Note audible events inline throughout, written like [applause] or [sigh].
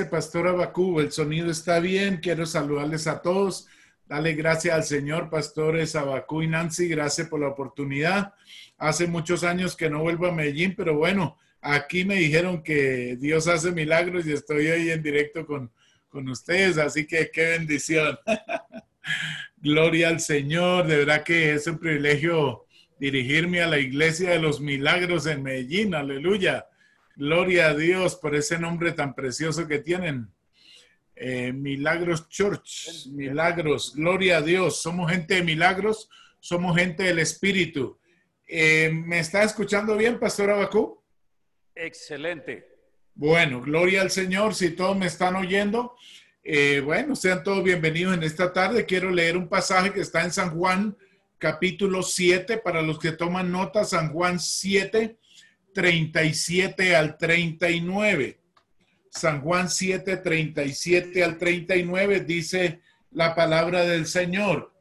Pastor Abacú. El sonido está bien. Quiero saludarles a todos. Dale gracias al Señor, pastores Abacú y Nancy. Gracias por la oportunidad. Hace muchos años que no vuelvo a Medellín, pero bueno, aquí me dijeron que Dios hace milagros y estoy hoy en directo con, con ustedes. Así que qué bendición. [laughs] Gloria al Señor. De verdad que es un privilegio dirigirme a la iglesia de los milagros en Medellín. Aleluya. Gloria a Dios por ese nombre tan precioso que tienen. Eh, milagros Church, milagros, gloria a Dios. Somos gente de milagros, somos gente del Espíritu. Eh, ¿Me está escuchando bien, Pastor Abacú? Excelente. Bueno, gloria al Señor. Si todos me están oyendo, eh, bueno, sean todos bienvenidos en esta tarde. Quiero leer un pasaje que está en San Juan, capítulo 7, para los que toman nota, San Juan 7 37 al 39. San Juan 7, 37 al 39 dice la palabra del Señor,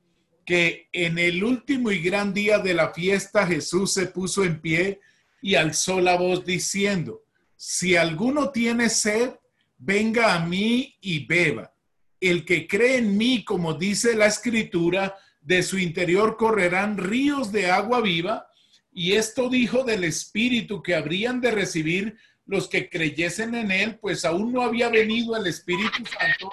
que en el último y gran día de la fiesta Jesús se puso en pie y alzó la voz diciendo, si alguno tiene sed, venga a mí y beba. El que cree en mí, como dice la escritura, de su interior correrán ríos de agua viva y esto dijo del Espíritu que habrían de recibir los que creyesen en él, pues aún no había venido el Espíritu Santo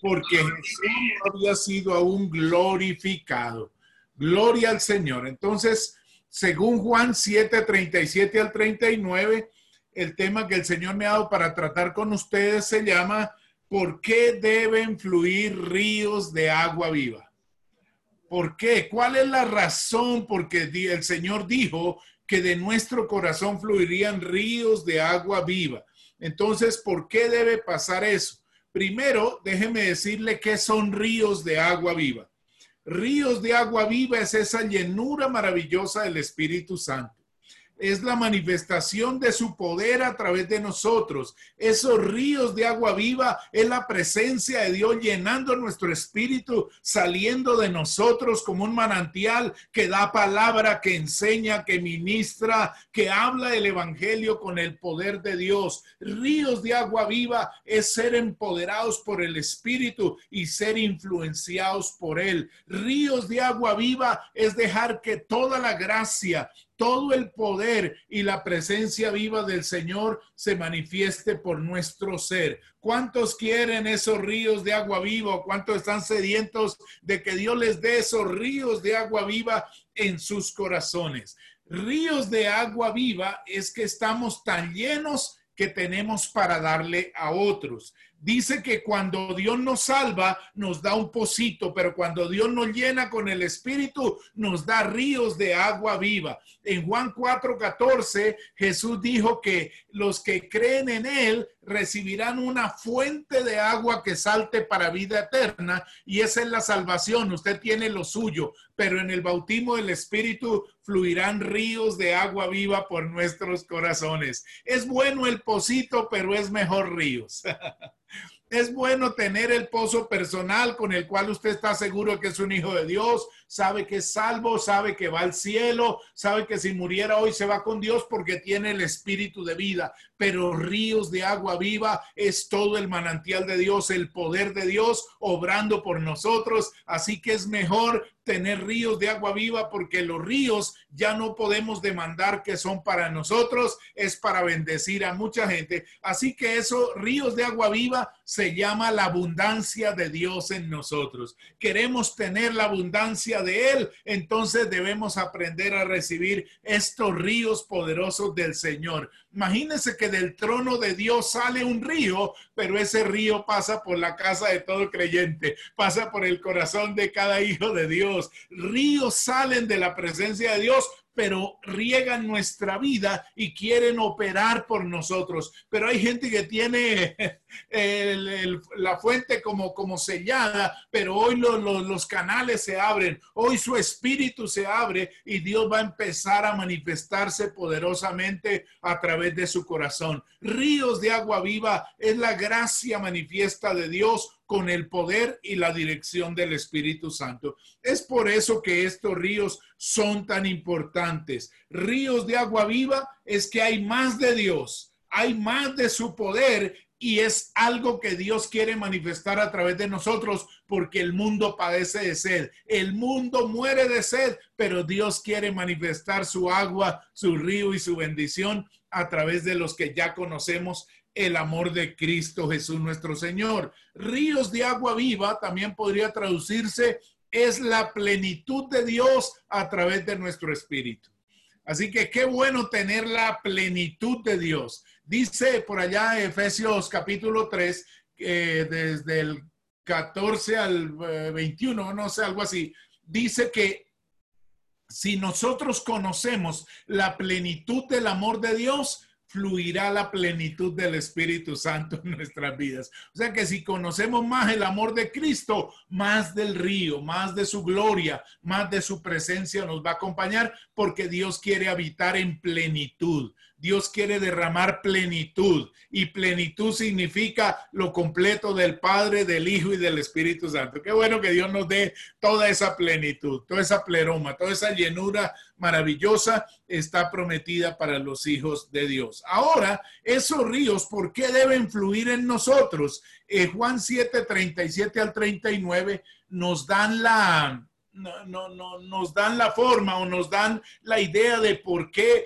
porque Jesús no había sido aún glorificado. Gloria al Señor. Entonces, según Juan 7, 37 al 39, el tema que el Señor me ha dado para tratar con ustedes se llama ¿Por qué deben fluir ríos de agua viva? ¿Por qué? ¿Cuál es la razón por qué el Señor dijo que de nuestro corazón fluirían ríos de agua viva? Entonces, ¿por qué debe pasar eso? Primero, déjeme decirle qué son ríos de agua viva. Ríos de agua viva es esa llenura maravillosa del Espíritu Santo es la manifestación de su poder a través de nosotros. Esos ríos de agua viva es la presencia de Dios llenando nuestro espíritu, saliendo de nosotros como un manantial que da palabra, que enseña, que ministra, que habla del evangelio con el poder de Dios. Ríos de agua viva es ser empoderados por el espíritu y ser influenciados por él. Ríos de agua viva es dejar que toda la gracia todo el poder y la presencia viva del Señor se manifieste por nuestro ser. ¿Cuántos quieren esos ríos de agua viva? ¿Cuántos están sedientos de que Dios les dé esos ríos de agua viva en sus corazones? Ríos de agua viva es que estamos tan llenos que tenemos para darle a otros dice que cuando Dios nos salva, nos da un pocito, pero cuando Dios nos llena con el Espíritu, nos da ríos de agua viva. En Juan 4:14, Jesús dijo que los que creen en Él recibirán una fuente de agua que salte para vida eterna y esa es la salvación. Usted tiene lo suyo, pero en el bautismo del Espíritu fluirán ríos de agua viva por nuestros corazones. Es bueno el pocito, pero es mejor ríos. [laughs] Es bueno tener el pozo personal con el cual usted está seguro que es un hijo de Dios, sabe que es salvo, sabe que va al cielo, sabe que si muriera hoy se va con Dios porque tiene el espíritu de vida. Pero ríos de agua viva es todo el manantial de Dios, el poder de Dios obrando por nosotros. Así que es mejor tener ríos de agua viva porque los ríos ya no podemos demandar que son para nosotros, es para bendecir a mucha gente. Así que esos ríos de agua viva se llama la abundancia de Dios en nosotros. Queremos tener la abundancia de Él, entonces debemos aprender a recibir estos ríos poderosos del Señor. Imagínense que del trono de Dios sale un río, pero ese río pasa por la casa de todo creyente, pasa por el corazón de cada hijo de Dios. Ríos salen de la presencia de Dios pero riegan nuestra vida y quieren operar por nosotros. Pero hay gente que tiene [laughs] la fuente como, como sellada, pero hoy los canales se abren, hoy su espíritu se abre y Dios va a empezar a manifestarse poderosamente a través de su corazón. Ríos de agua viva es la gracia manifiesta de Dios con el poder y la dirección del Espíritu Santo. Es por eso que estos ríos son tan importantes. Ríos de agua viva es que hay más de Dios, hay más de su poder y es algo que Dios quiere manifestar a través de nosotros porque el mundo padece de sed. El mundo muere de sed, pero Dios quiere manifestar su agua, su río y su bendición a través de los que ya conocemos el amor de Cristo Jesús nuestro Señor. Ríos de agua viva también podría traducirse es la plenitud de Dios a través de nuestro espíritu. Así que qué bueno tener la plenitud de Dios. Dice por allá Efesios capítulo 3, desde el 14 al 21, eh, no sé, algo así, dice que si nosotros conocemos la plenitud del amor de Dios, fluirá la plenitud del Espíritu Santo en nuestras vidas. O sea que si conocemos más el amor de Cristo, más del río, más de su gloria, más de su presencia nos va a acompañar porque Dios quiere habitar en plenitud. Dios quiere derramar plenitud y plenitud significa lo completo del Padre, del Hijo y del Espíritu Santo. Qué bueno que Dios nos dé toda esa plenitud, toda esa pleroma, toda esa llenura maravillosa está prometida para los hijos de Dios. Ahora, esos ríos, ¿por qué deben fluir en nosotros? Eh, Juan 7, 37 al 39 nos dan la no, no, nos dan la forma o nos dan la idea de por qué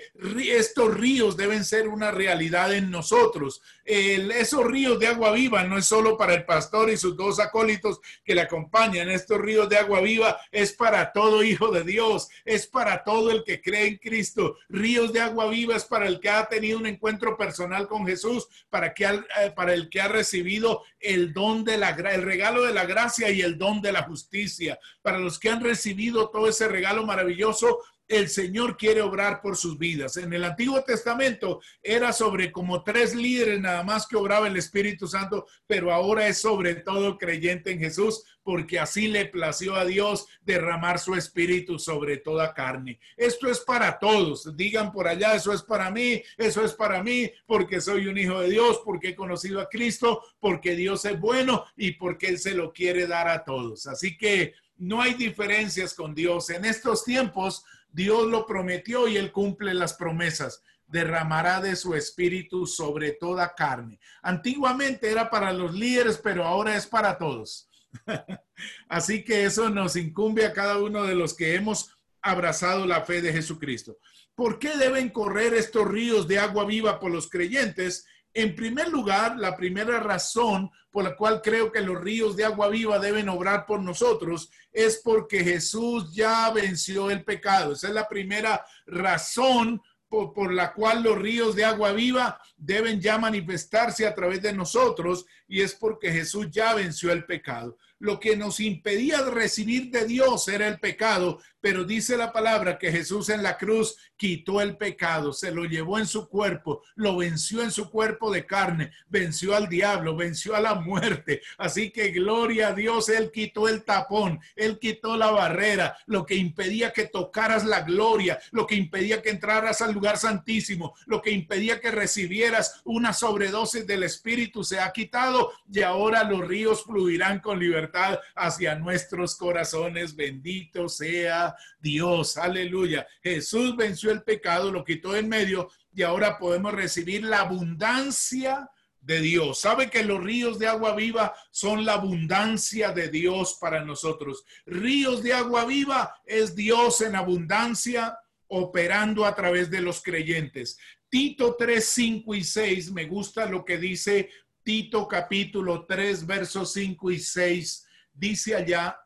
estos ríos deben ser una realidad en nosotros. esos ríos de agua viva no es solo para el pastor y sus dos acólitos que le acompañan. Estos ríos de agua viva es para todo hijo de Dios, es para todo el que cree en Cristo. Ríos de agua viva es para el que ha tenido un encuentro personal con Jesús, para, que, eh, para el que ha recibido el don de la el regalo de la gracia y el don de la justicia, para los que han recibido todo ese regalo maravilloso, el Señor quiere obrar por sus vidas. En el Antiguo Testamento era sobre como tres líderes nada más que obraba el Espíritu Santo, pero ahora es sobre todo creyente en Jesús, porque así le plació a Dios derramar su Espíritu sobre toda carne. Esto es para todos. Digan por allá, eso es para mí, eso es para mí, porque soy un hijo de Dios, porque he conocido a Cristo, porque Dios es bueno y porque Él se lo quiere dar a todos. Así que no hay diferencias con Dios. En estos tiempos, Dios lo prometió y Él cumple las promesas. Derramará de su espíritu sobre toda carne. Antiguamente era para los líderes, pero ahora es para todos. [laughs] Así que eso nos incumbe a cada uno de los que hemos abrazado la fe de Jesucristo. ¿Por qué deben correr estos ríos de agua viva por los creyentes? En primer lugar, la primera razón por la cual creo que los ríos de agua viva deben obrar por nosotros es porque Jesús ya venció el pecado. Esa es la primera razón por, por, la cual los ríos de agua viva deben ya manifestarse a través de nosotros y es porque Jesús ya venció el pecado lo que nos impedía recibir de Dios era el pecado, pero dice la palabra que Jesús en la cruz quitó el pecado, se lo llevó en su cuerpo, lo venció en su cuerpo de carne, venció al diablo, venció a la muerte. Así que gloria a Dios, Él quitó el tapón, Él quitó la barrera, lo que impedía que tocaras la gloria, lo que impedía que entraras al lugar santísimo, lo que impedía que recibieras una sobredosis del Espíritu se ha quitado y ahora los ríos fluirán con libertad hacia nuestros corazones. Bendito sea Dios. Aleluya. Jesús venció el pecado, lo quitó en medio y ahora podemos recibir la abundancia de Dios. ¿Sabe que los ríos de agua viva son la abundancia de Dios para nosotros? Ríos de agua viva es Dios en abundancia operando a través de los creyentes. Tito 3, 5 y 6, me gusta lo que dice Tito capítulo 3, versos 5 y 6, dice allá,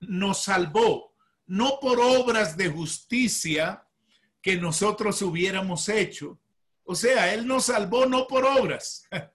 nos salvó, no por obras de justicia que nosotros hubiéramos hecho. O sea, Él nos salvó no por obras. [laughs]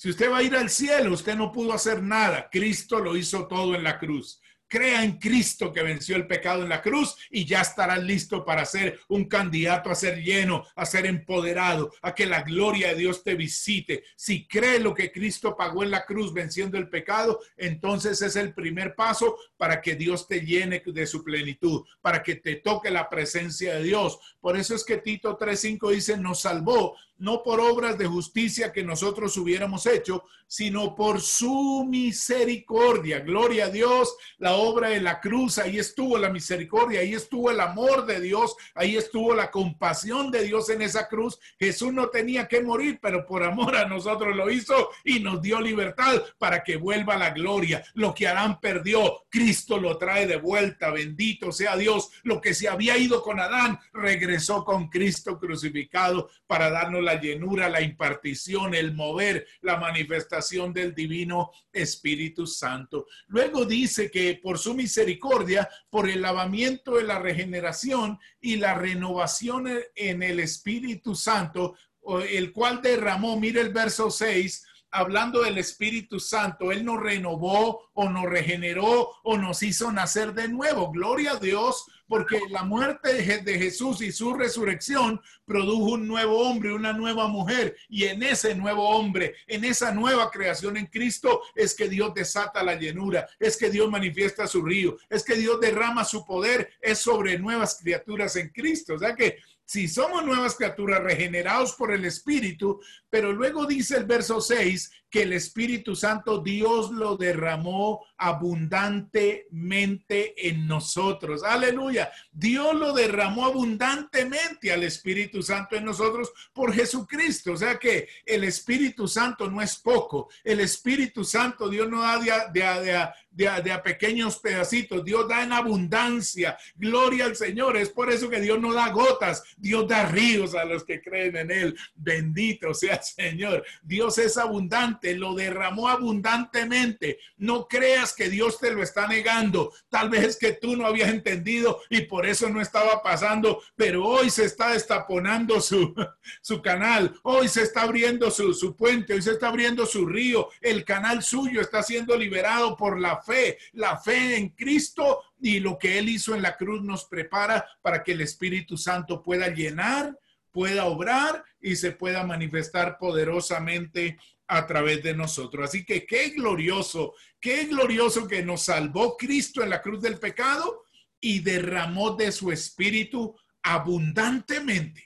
Si usted va a ir al cielo, usted no pudo hacer nada. Cristo lo hizo todo en la cruz. Crea en Cristo que venció el pecado en la cruz y ya estará listo para ser un candidato a ser lleno, a ser empoderado, a que la gloria de Dios te visite. Si cree lo que Cristo pagó en la cruz venciendo el pecado, entonces es el primer paso para que Dios te llene de su plenitud, para que te toque la presencia de Dios. Por eso es que Tito 3.5 dice, nos salvó no por obras de justicia que nosotros hubiéramos hecho, sino por su misericordia. Gloria a Dios, la obra de la cruz, ahí estuvo la misericordia, ahí estuvo el amor de Dios, ahí estuvo la compasión de Dios en esa cruz. Jesús no tenía que morir, pero por amor a nosotros lo hizo y nos dio libertad para que vuelva la gloria. Lo que Adán perdió, Cristo lo trae de vuelta. Bendito sea Dios. Lo que se había ido con Adán, regresó con Cristo crucificado para darnos llenura, la impartición, el mover, la manifestación del divino Espíritu Santo. Luego dice que por su misericordia, por el lavamiento de la regeneración y la renovación en el Espíritu Santo, el cual derramó, mire el verso 6, hablando del Espíritu Santo, Él nos renovó o nos regeneró o nos hizo nacer de nuevo. Gloria a Dios porque la muerte de Jesús y su resurrección produjo un nuevo hombre, una nueva mujer, y en ese nuevo hombre, en esa nueva creación en Cristo, es que Dios desata la llenura, es que Dios manifiesta su río, es que Dios derrama su poder, es sobre nuevas criaturas en Cristo. O sea que si somos nuevas criaturas regenerados por el Espíritu, pero luego dice el verso 6 que el Espíritu Santo Dios lo derramó abundantemente en nosotros. Aleluya. Dios lo derramó abundantemente al Espíritu Santo en nosotros por Jesucristo. O sea que el Espíritu Santo no es poco. El Espíritu Santo Dios no da de, de, de, a pequeños pedacitos. Dios da en abundancia. Gloria al Señor. Es por eso que Dios no da gotas. Dios da ríos a los que creen en Él. Bendito sea el [laughs] Señor. Dios es abundante. Lo derramó abundantemente. No creas que Dios te lo está negando. Tal vez es que tú no habías entendido y por eso no estaba pasando. Pero hoy se está destaponando su, [laughs] su canal. Hoy se está abriendo su, su puente. Hoy se está abriendo su río. El canal suyo está siendo liberado por la fe. La fe en Cristo y lo que Él hizo en la cruz nos prepara para que el Espíritu Santo pueda llenar, pueda obrar y se pueda manifestar poderosamente a través de nosotros. Así que qué glorioso, qué glorioso que nos salvó Cristo en la cruz del pecado y derramó de su Espíritu abundantemente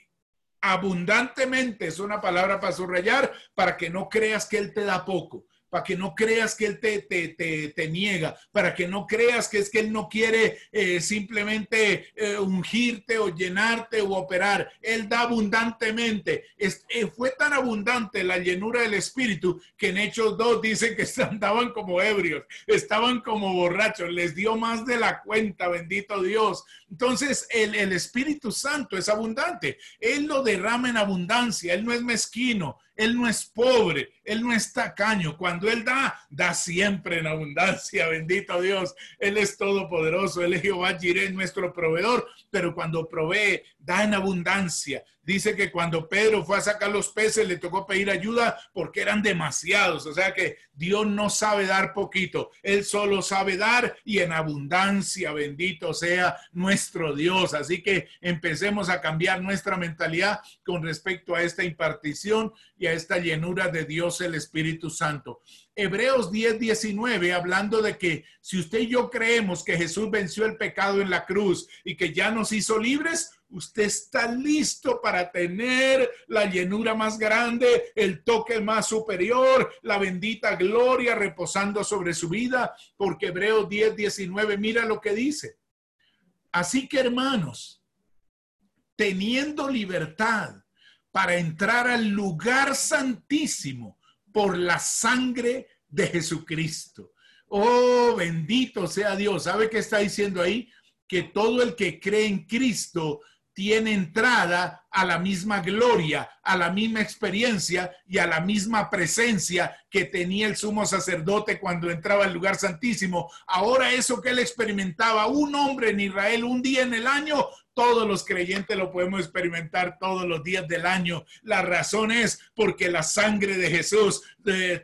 abundantemente es una palabra para subrayar para que no creas que Él te da poco para que no creas que Él te, te, te, niega, para que no creas que es que Él no quiere eh, simplemente eh, ungirte o llenarte o operar. Él da abundantemente. Es, eh, fue tan abundante la llenura del Espíritu que en Hechos 2 dicen que andaban como ebrios, estaban como borrachos, les dio más de la cuenta, bendito Dios. Entonces el, el Espíritu Santo es abundante. Él lo derrama en abundancia, Él no es mezquino, él no es pobre, Él no es tacaño. Cuando Él da, da siempre en abundancia. [laughs] Bendito Dios. Él es todopoderoso. Él es Jehová Jireh, nuestro proveedor. Pero cuando provee, da en abundancia. Dice que cuando Pedro fue a sacar los peces le tocó pedir ayuda porque eran demasiados. O sea que Dios no sabe dar poquito, Él solo sabe dar y en abundancia. Bendito sea nuestro Dios. Así que empecemos a cambiar nuestra mentalidad con respecto a esta impartición y a esta llenura de Dios el Espíritu Santo. Hebreos 10, 19, hablando de que si usted y yo creemos que Jesús venció el pecado en la cruz y que ya nos hizo libres, usted está listo para tener la llenura más grande, el toque más superior, la bendita gloria reposando sobre su vida, porque Hebreos 10, 19, mira lo que dice. Así que hermanos, teniendo libertad para entrar al lugar santísimo por la sangre de Jesucristo. Oh, bendito sea Dios. ¿Sabe qué está diciendo ahí? Que todo el que cree en Cristo tiene entrada a la misma gloria, a la misma experiencia y a la misma presencia que tenía el sumo sacerdote cuando entraba al lugar santísimo. Ahora eso que él experimentaba, un hombre en Israel un día en el año, todos los creyentes lo podemos experimentar todos los días del año. La razón es porque la sangre de Jesús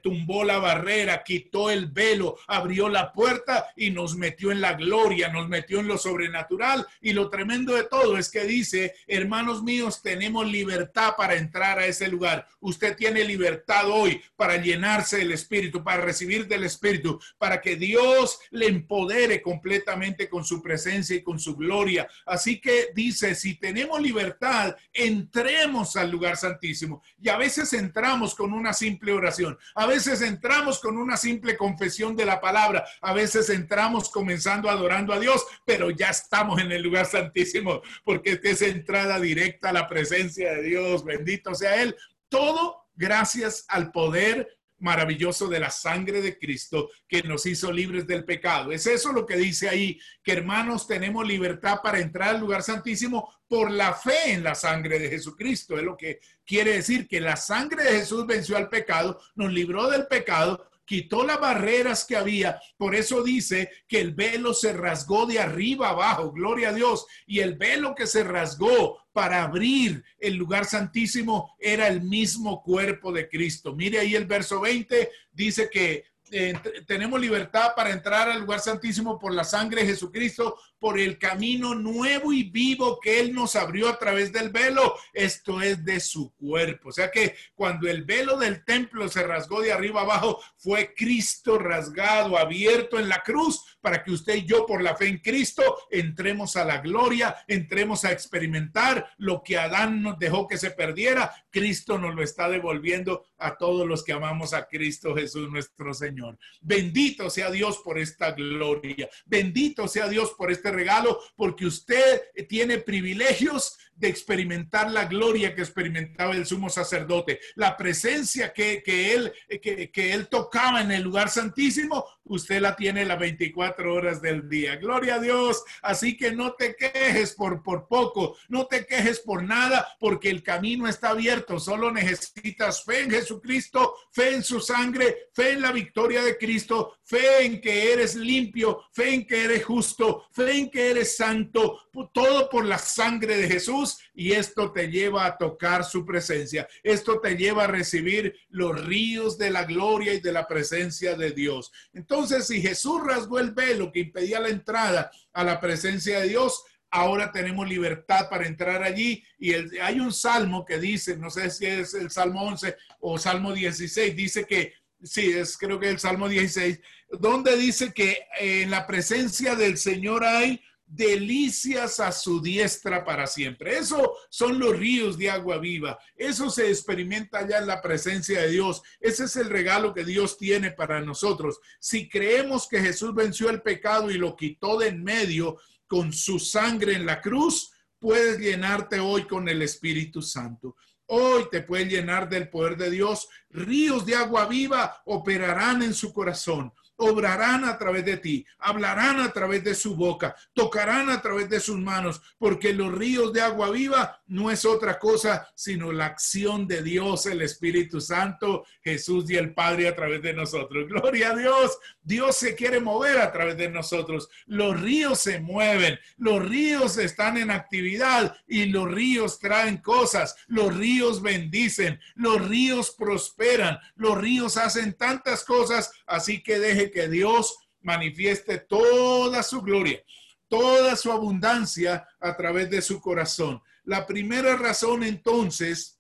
tumbó la barrera, quitó el velo, abrió la puerta y nos metió en la gloria, nos metió en lo sobrenatural. Y lo tremendo de todo es que dice, hermanos míos, tenemos libertad para entrar a ese lugar. Usted tiene libertad hoy para llenarse del Espíritu, para recibir del Espíritu, para que Dios le empodere completamente con su presencia y con su gloria. Así que dice, si tenemos libertad, entremos al lugar santísimo. Y a veces entramos con una simple oración, a veces entramos con una simple confesión de la palabra, a veces entramos comenzando adorando a Dios, pero ya estamos en el lugar santísimo, porque es entrada directa a la presencia de Dios, bendito sea Él. Todo gracias al poder maravilloso de la sangre de Cristo que nos hizo libres del pecado. Es eso lo que dice ahí, que hermanos tenemos libertad para entrar al lugar santísimo por la fe en la sangre de Jesucristo. Es lo que quiere decir que la sangre de Jesús venció al pecado, nos libró del pecado quitó las barreras que había. Por eso dice que el velo se rasgó de arriba abajo, gloria a Dios. Y el velo que se rasgó para abrir el lugar santísimo era el mismo cuerpo de Cristo. Mire ahí el verso 20, dice que eh, tenemos libertad para entrar al lugar santísimo por la sangre de Jesucristo, por el camino nuevo y vivo que Él nos abrió a través del velo. Esto es de su cuerpo. O sea que cuando el velo del templo se rasgó de arriba abajo, fue Cristo rasgado, abierto en la cruz, para que usted y yo por la fe en Cristo entremos a la gloria, entremos a experimentar lo que Adán nos dejó que se perdiera. Cristo nos lo está devolviendo a todos los que amamos a Cristo Jesús nuestro Señor. Bendito sea Dios por esta gloria. Bendito sea Dios por este regalo, porque usted tiene privilegios de experimentar la gloria que experimentaba el sumo sacerdote, la presencia que, él, que, que, él tocaba en el lugar santísimo, usted la tiene las 24 horas del día. Gloria a Dios. Así que no te quejes por, por poco, no te quejes por nada, porque el camino está abierto. Solo necesitas fe en Jesucristo, fe en su sangre, fe en la victoria de Cristo, fe en que eres limpio, fe en que eres justo, fe en que eres santo, todo por la sangre de Jesús y esto te lleva a tocar su presencia. Esto te lleva a recibir los ríos de la gloria y de la presencia de Dios. Entonces, si Jesús rasgó el velo que impedía la entrada a la presencia de Dios, ahora tenemos libertad para entrar allí. Y hay un salmo que dice, no sé si es el Salmo 11 o Salmo 16, dice que, sí, es creo que el Salmo 16, donde dice que en la presencia del Señor hay delicias a su diestra para siempre. Eso son los ríos de agua viva. Eso se experimenta ya en la presencia de Dios. Ese es el regalo que Dios tiene para nosotros. Si creemos que Jesús venció el pecado y lo quitó de en medio con su sangre en la cruz, puedes llenarte hoy con el Espíritu Santo. Hoy te puedes llenar del poder de Dios. Ríos de agua viva operarán en su corazón obrarán a través de ti, hablarán a través de su boca, tocarán a través de sus manos, porque los ríos de agua viva no es otra cosa sino la acción de Dios, el Espíritu Santo, Jesús y el Padre a través de nosotros. Gloria a Dios, Dios se quiere mover a través de nosotros. Los ríos se mueven, los ríos están en actividad y los ríos traen cosas, los ríos bendicen, los ríos prosperan, los ríos hacen tantas cosas, así que deje que Dios manifieste toda su gloria, toda su abundancia a través de su corazón. La primera razón entonces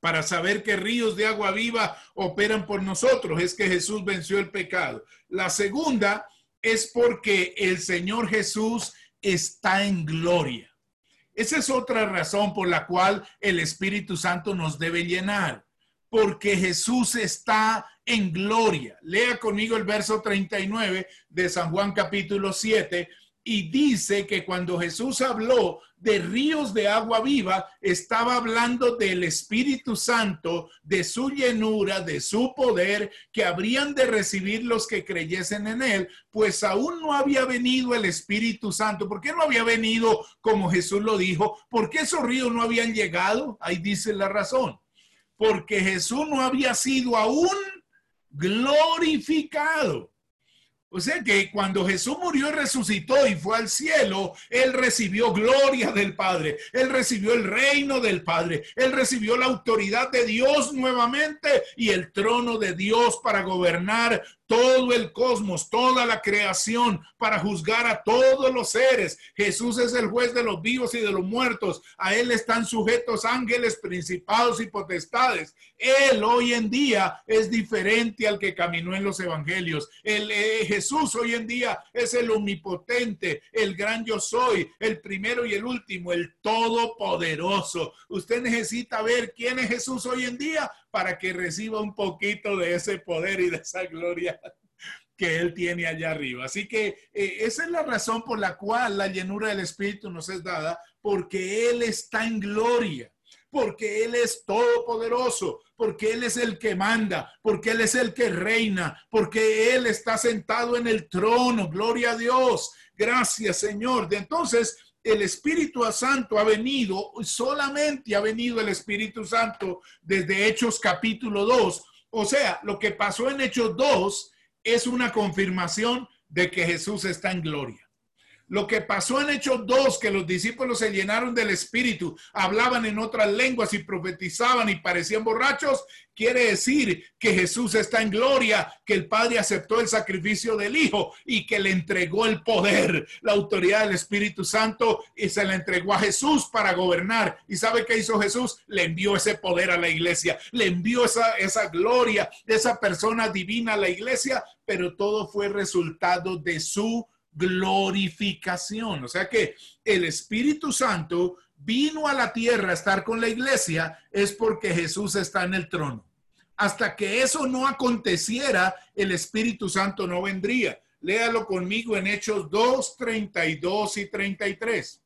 para saber que ríos de agua viva operan por nosotros es que Jesús venció el pecado. La segunda es porque el Señor Jesús está en gloria. Esa es otra razón por la cual el Espíritu Santo nos debe llenar porque Jesús está en gloria. Lea conmigo el verso 39 de San Juan capítulo 7 y dice que cuando Jesús habló de ríos de agua viva, estaba hablando del Espíritu Santo, de su llenura, de su poder, que habrían de recibir los que creyesen en él, pues aún no había venido el Espíritu Santo. ¿Por qué no había venido como Jesús lo dijo? ¿Por qué esos ríos no habían llegado? Ahí dice la razón porque Jesús no había sido aún glorificado. O sea que cuando Jesús murió y resucitó y fue al cielo, Él recibió gloria del Padre, Él recibió el reino del Padre, Él recibió la autoridad de Dios nuevamente y el trono de Dios para gobernar todo el cosmos, toda la creación, para juzgar a todos los seres. Jesús es el juez de los vivos y de los muertos. A Él están sujetos ángeles, principados y potestades. Él hoy en día es diferente al que caminó en los evangelios. El, eh, Jesús hoy en día es el omnipotente, el gran yo soy, el primero y el último, el todopoderoso. Usted necesita ver quién es Jesús hoy en día para que reciba un poquito de ese poder y de esa gloria que Él tiene allá arriba. Así que eh, esa es la razón por la cual la llenura del Espíritu nos es dada, porque Él está en gloria, porque Él es todopoderoso, porque Él es el que manda, porque Él es el que reina, porque Él está sentado en el trono. Gloria a Dios. Gracias, Señor. De entonces, el Espíritu Santo ha venido, solamente ha venido el Espíritu Santo desde Hechos capítulo 2. O sea, lo que pasó en Hechos 2 es una confirmación de que Jesús está en gloria. Lo que pasó en Hechos 2, que los discípulos se llenaron del Espíritu, hablaban en otras lenguas y profetizaban y parecían borrachos, quiere decir que Jesús está en gloria, que el Padre aceptó el sacrificio del Hijo y que le entregó el poder, la autoridad del Espíritu Santo y se le entregó a Jesús para gobernar. ¿Y sabe qué hizo Jesús? Le envió ese poder a la iglesia, le envió esa, esa gloria esa persona divina a la iglesia, pero todo fue resultado de su glorificación. O sea que el Espíritu Santo vino a la tierra a estar con la iglesia es porque Jesús está en el trono. Hasta que eso no aconteciera, el Espíritu Santo no vendría. Léalo conmigo en Hechos 2, 32 y 33.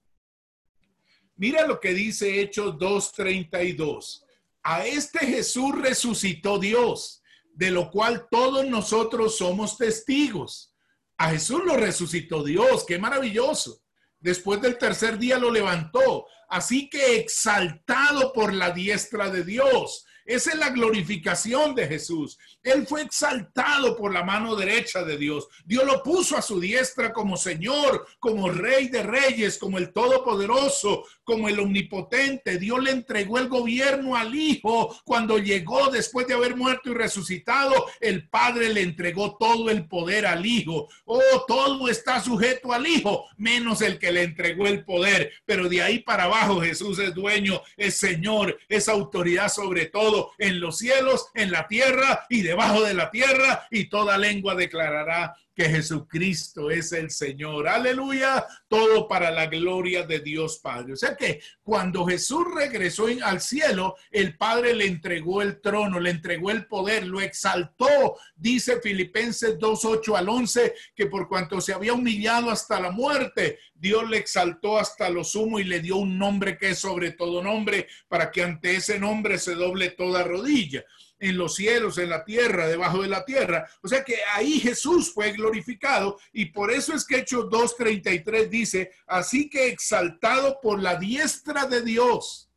Mira lo que dice Hechos 2, 32. A este Jesús resucitó Dios, de lo cual todos nosotros somos testigos. A Jesús lo resucitó Dios, qué maravilloso. Después del tercer día lo levantó. Así que exaltado por la diestra de Dios, esa es la glorificación de Jesús. Él fue exaltado por la mano derecha de Dios. Dios lo puso a su diestra como Señor, como Rey de Reyes, como el Todopoderoso, como el Omnipotente. Dios le entregó el gobierno al Hijo cuando llegó después de haber muerto y resucitado. El Padre le entregó todo el poder al Hijo. Oh, todo está sujeto al Hijo, menos el que le entregó el poder. Pero de ahí para abajo Jesús es dueño, es Señor, es autoridad sobre todo en los cielos, en la tierra y debajo de la tierra, y toda lengua declarará que Jesucristo es el Señor. Aleluya. Todo para la gloria de Dios Padre. O sea que cuando Jesús regresó al cielo, el Padre le entregó el trono, le entregó el poder, lo exaltó. Dice Filipenses 2, 8 al 11, que por cuanto se había humillado hasta la muerte, Dios le exaltó hasta lo sumo y le dio un nombre que es sobre todo nombre, para que ante ese nombre se doble toda rodilla en los cielos, en la tierra, debajo de la tierra. O sea que ahí Jesús fue glorificado y por eso es que Hechos 2.33 dice, así que exaltado por la diestra de Dios.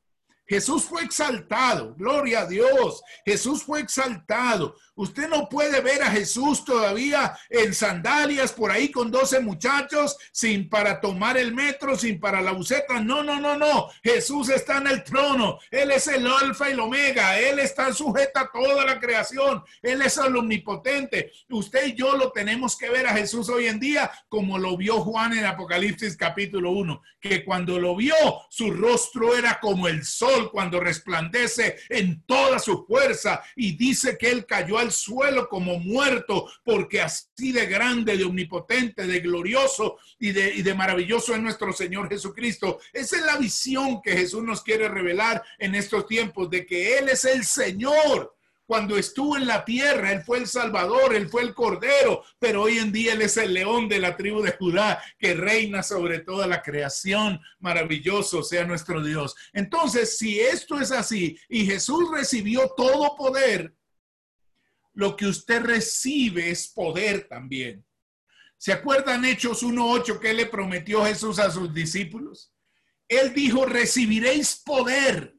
Jesús fue exaltado, gloria a Dios. Jesús fue exaltado. Usted no puede ver a Jesús todavía en sandalias por ahí con 12 muchachos, sin para tomar el metro, sin para la buceta. No, no, no, no. Jesús está en el trono. Él es el alfa y el omega. Él está sujeta a toda la creación. Él es el omnipotente. Usted y yo lo tenemos que ver a Jesús hoy en día como lo vio Juan en Apocalipsis capítulo 1, que cuando lo vio, su rostro era como el sol cuando resplandece en toda su fuerza y dice que él cayó al suelo como muerto, porque así de grande, de omnipotente, de glorioso y de, y de maravilloso es nuestro Señor Jesucristo. Esa es la visión que Jesús nos quiere revelar en estos tiempos, de que Él es el Señor. Cuando estuvo en la tierra, Él fue el Salvador, Él fue el Cordero, pero hoy en día Él es el león de la tribu de Judá que reina sobre toda la creación. Maravilloso sea nuestro Dios. Entonces, si esto es así y Jesús recibió todo poder, lo que usted recibe es poder también. ¿Se acuerdan Hechos 1.8 que le prometió Jesús a sus discípulos? Él dijo, recibiréis poder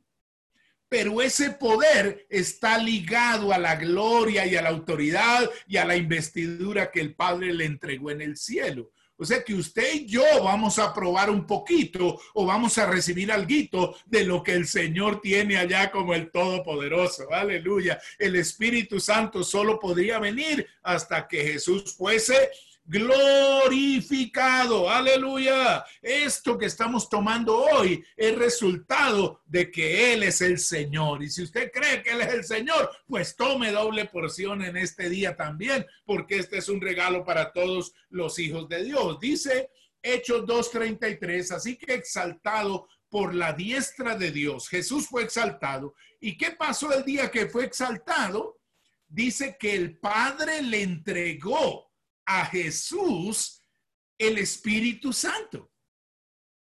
pero ese poder está ligado a la gloria y a la autoridad y a la investidura que el Padre le entregó en el cielo. O sea que usted y yo vamos a probar un poquito o vamos a recibir algo de lo que el Señor tiene allá como el Todopoderoso. Aleluya. El Espíritu Santo solo podría venir hasta que Jesús fuese glorificado. Aleluya. Esto que estamos tomando hoy es resultado de que Él es el Señor. Y si usted cree que Él es el Señor, pues tome doble porción en este día también, porque este es un regalo para todos los hijos de Dios. Dice Hechos 2.33, así que exaltado por la diestra de Dios. Jesús fue exaltado. ¿Y qué pasó el día que fue exaltado? Dice que el Padre le entregó a Jesús el Espíritu Santo,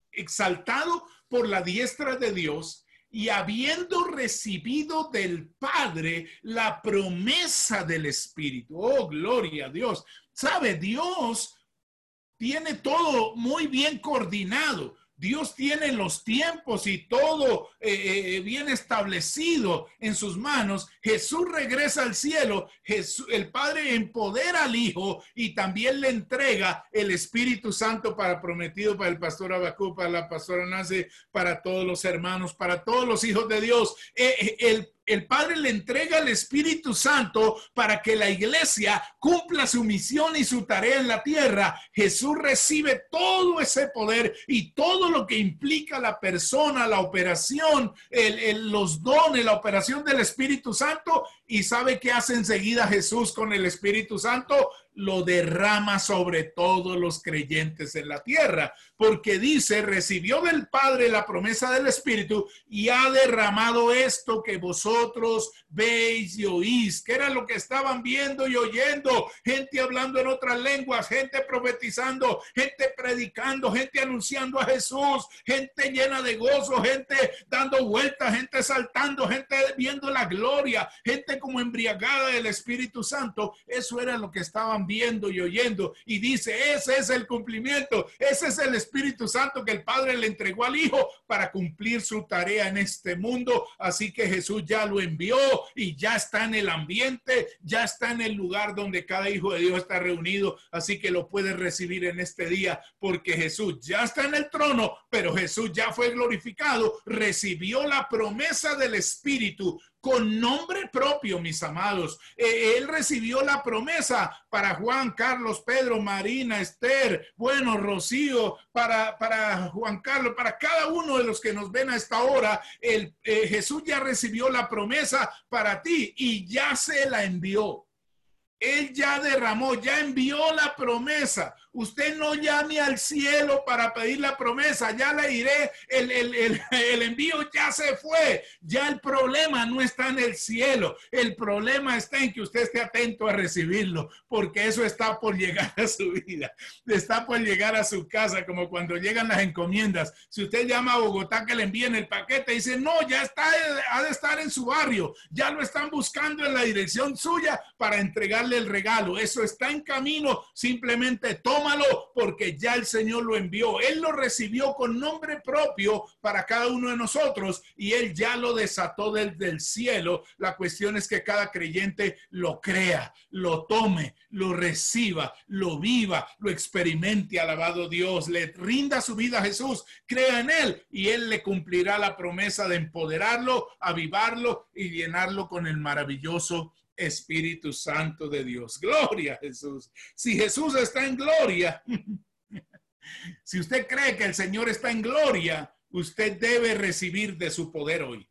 exaltado por la diestra de Dios y habiendo recibido del Padre la promesa del Espíritu. Oh, gloria a Dios. Sabe, Dios tiene todo muy bien coordinado. Dios tiene los tiempos y todo eh, eh, bien establecido en sus manos. Jesús regresa al cielo. Jesús, el Padre empodera al Hijo y también le entrega el Espíritu Santo para prometido para el pastor Abacú, para la pastora Nace, para todos los hermanos, para todos los hijos de Dios. Eh, el el Padre le entrega el Espíritu Santo para que la iglesia cumpla su misión y su tarea en la tierra. Jesús recibe todo ese poder y todo lo que implica la persona, la operación, los dones, la operación del Espíritu Santo. ¿Y sabe qué hace enseguida Jesús con el Espíritu Santo? Lo derrama sobre todos los creyentes en la tierra, porque dice, recibió del Padre la promesa del Espíritu y ha derramado esto que vosotros veis y oís, que era lo que estaban viendo y oyendo, gente hablando en otras lenguas, gente profetizando, gente predicando, gente anunciando a Jesús, gente llena de gozo, gente dando vueltas, gente saltando, gente viendo la gloria, gente como embriagada del Espíritu Santo. Eso era lo que estaban viendo y oyendo. Y dice, ese es el cumplimiento, ese es el Espíritu Santo que el Padre le entregó al Hijo para cumplir su tarea en este mundo. Así que Jesús ya lo envió y ya está en el ambiente, ya está en el lugar donde cada hijo de Dios está reunido. Así que lo puede recibir en este día porque Jesús ya está en el trono, pero Jesús ya fue glorificado, recibió la promesa del Espíritu con nombre propio, mis amados. Eh, él recibió la promesa para Juan, Carlos, Pedro, Marina, Esther, bueno, Rocío, para, para Juan Carlos, para cada uno de los que nos ven a esta hora. El, eh, Jesús ya recibió la promesa para ti y ya se la envió. Él ya derramó, ya envió la promesa. Usted no llame al cielo para pedir la promesa, ya le diré, el, [laughs] el, envío ya se fue, ya el problema no está en el cielo, el problema está en que usted esté atento a recibirlo, porque eso está por llegar a su vida, está por llegar a su casa, como cuando llegan las encomiendas. Si usted llama a Bogotá que le envíen el paquete, dice, no, ya está, ha de estar en su barrio, ya lo están buscando en la dirección suya para entregarle el regalo, eso está en camino, simplemente tómalo porque ya el Señor lo envió. Él lo recibió con nombre propio para cada uno de nosotros y Él ya lo desató desde el cielo. La cuestión es que cada creyente lo crea, lo tome, lo reciba, lo viva, lo experimente, alabado Dios, le rinda su vida a Jesús, crea en Él y Él le cumplirá la promesa de empoderarlo, avivarlo y llenarlo con el maravilloso Espíritu Santo de Dios. Gloria a Jesús. Si Jesús está en gloria, [laughs] si usted cree que el Señor está en gloria, usted debe recibir de su poder hoy.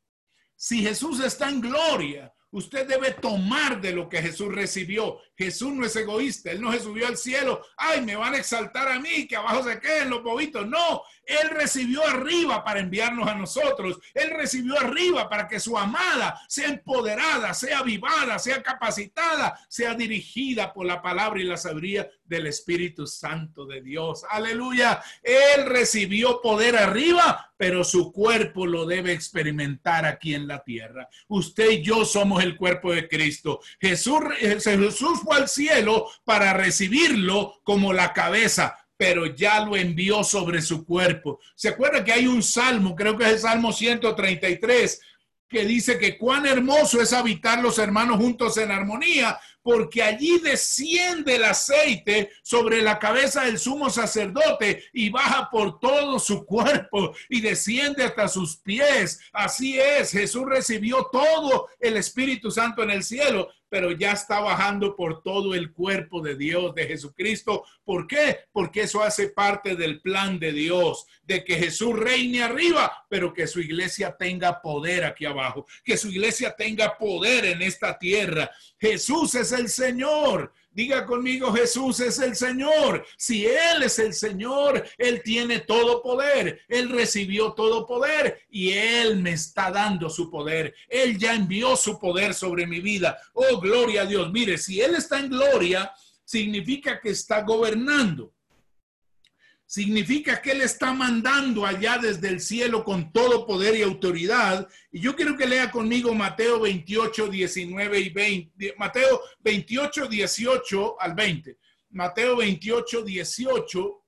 Si Jesús está en gloria, usted debe tomar de lo que Jesús recibió. Jesús no es egoísta, Él no se subió al cielo, ay, me van a exaltar a mí, que abajo se queden los bobitos. No, Él recibió arriba para enviarnos a nosotros. Él recibió arriba para que su amada sea empoderada, sea avivada, sea capacitada, sea dirigida por la palabra y la sabiduría del Espíritu Santo de Dios. Aleluya. Él recibió poder arriba, pero su cuerpo lo debe experimentar aquí en la tierra. Usted y yo somos el cuerpo de Cristo. Jesús, Jesús al cielo para recibirlo como la cabeza, pero ya lo envió sobre su cuerpo. ¿Se acuerda que hay un salmo, creo que es el Salmo 133, que dice que cuán hermoso es habitar los hermanos juntos en armonía, porque allí desciende el aceite sobre la cabeza del sumo sacerdote y baja por todo su cuerpo y desciende hasta sus pies. Así es, Jesús recibió todo el Espíritu Santo en el cielo, pero ya está bajando por todo el cuerpo de Dios, de Jesucristo. ¿Por qué? Porque eso hace parte del plan de Dios, de que Jesús reine arriba, pero que su iglesia tenga poder aquí abajo, que su iglesia tenga poder en esta tierra. Jesús es el Señor. Diga conmigo, Jesús es el Señor. Si Él es el Señor, Él tiene todo poder. Él recibió todo poder y Él me está dando su poder. Él ya envió su poder sobre mi vida. Oh, gloria a Dios. Mire, si Él está en gloria, significa que está gobernando significa que Él está mandando allá desde el cielo con todo poder y autoridad. Y yo quiero que lea conmigo Mateo 28, 19 y 20. Mateo 28, 18 al 20. Mateo 28, 18.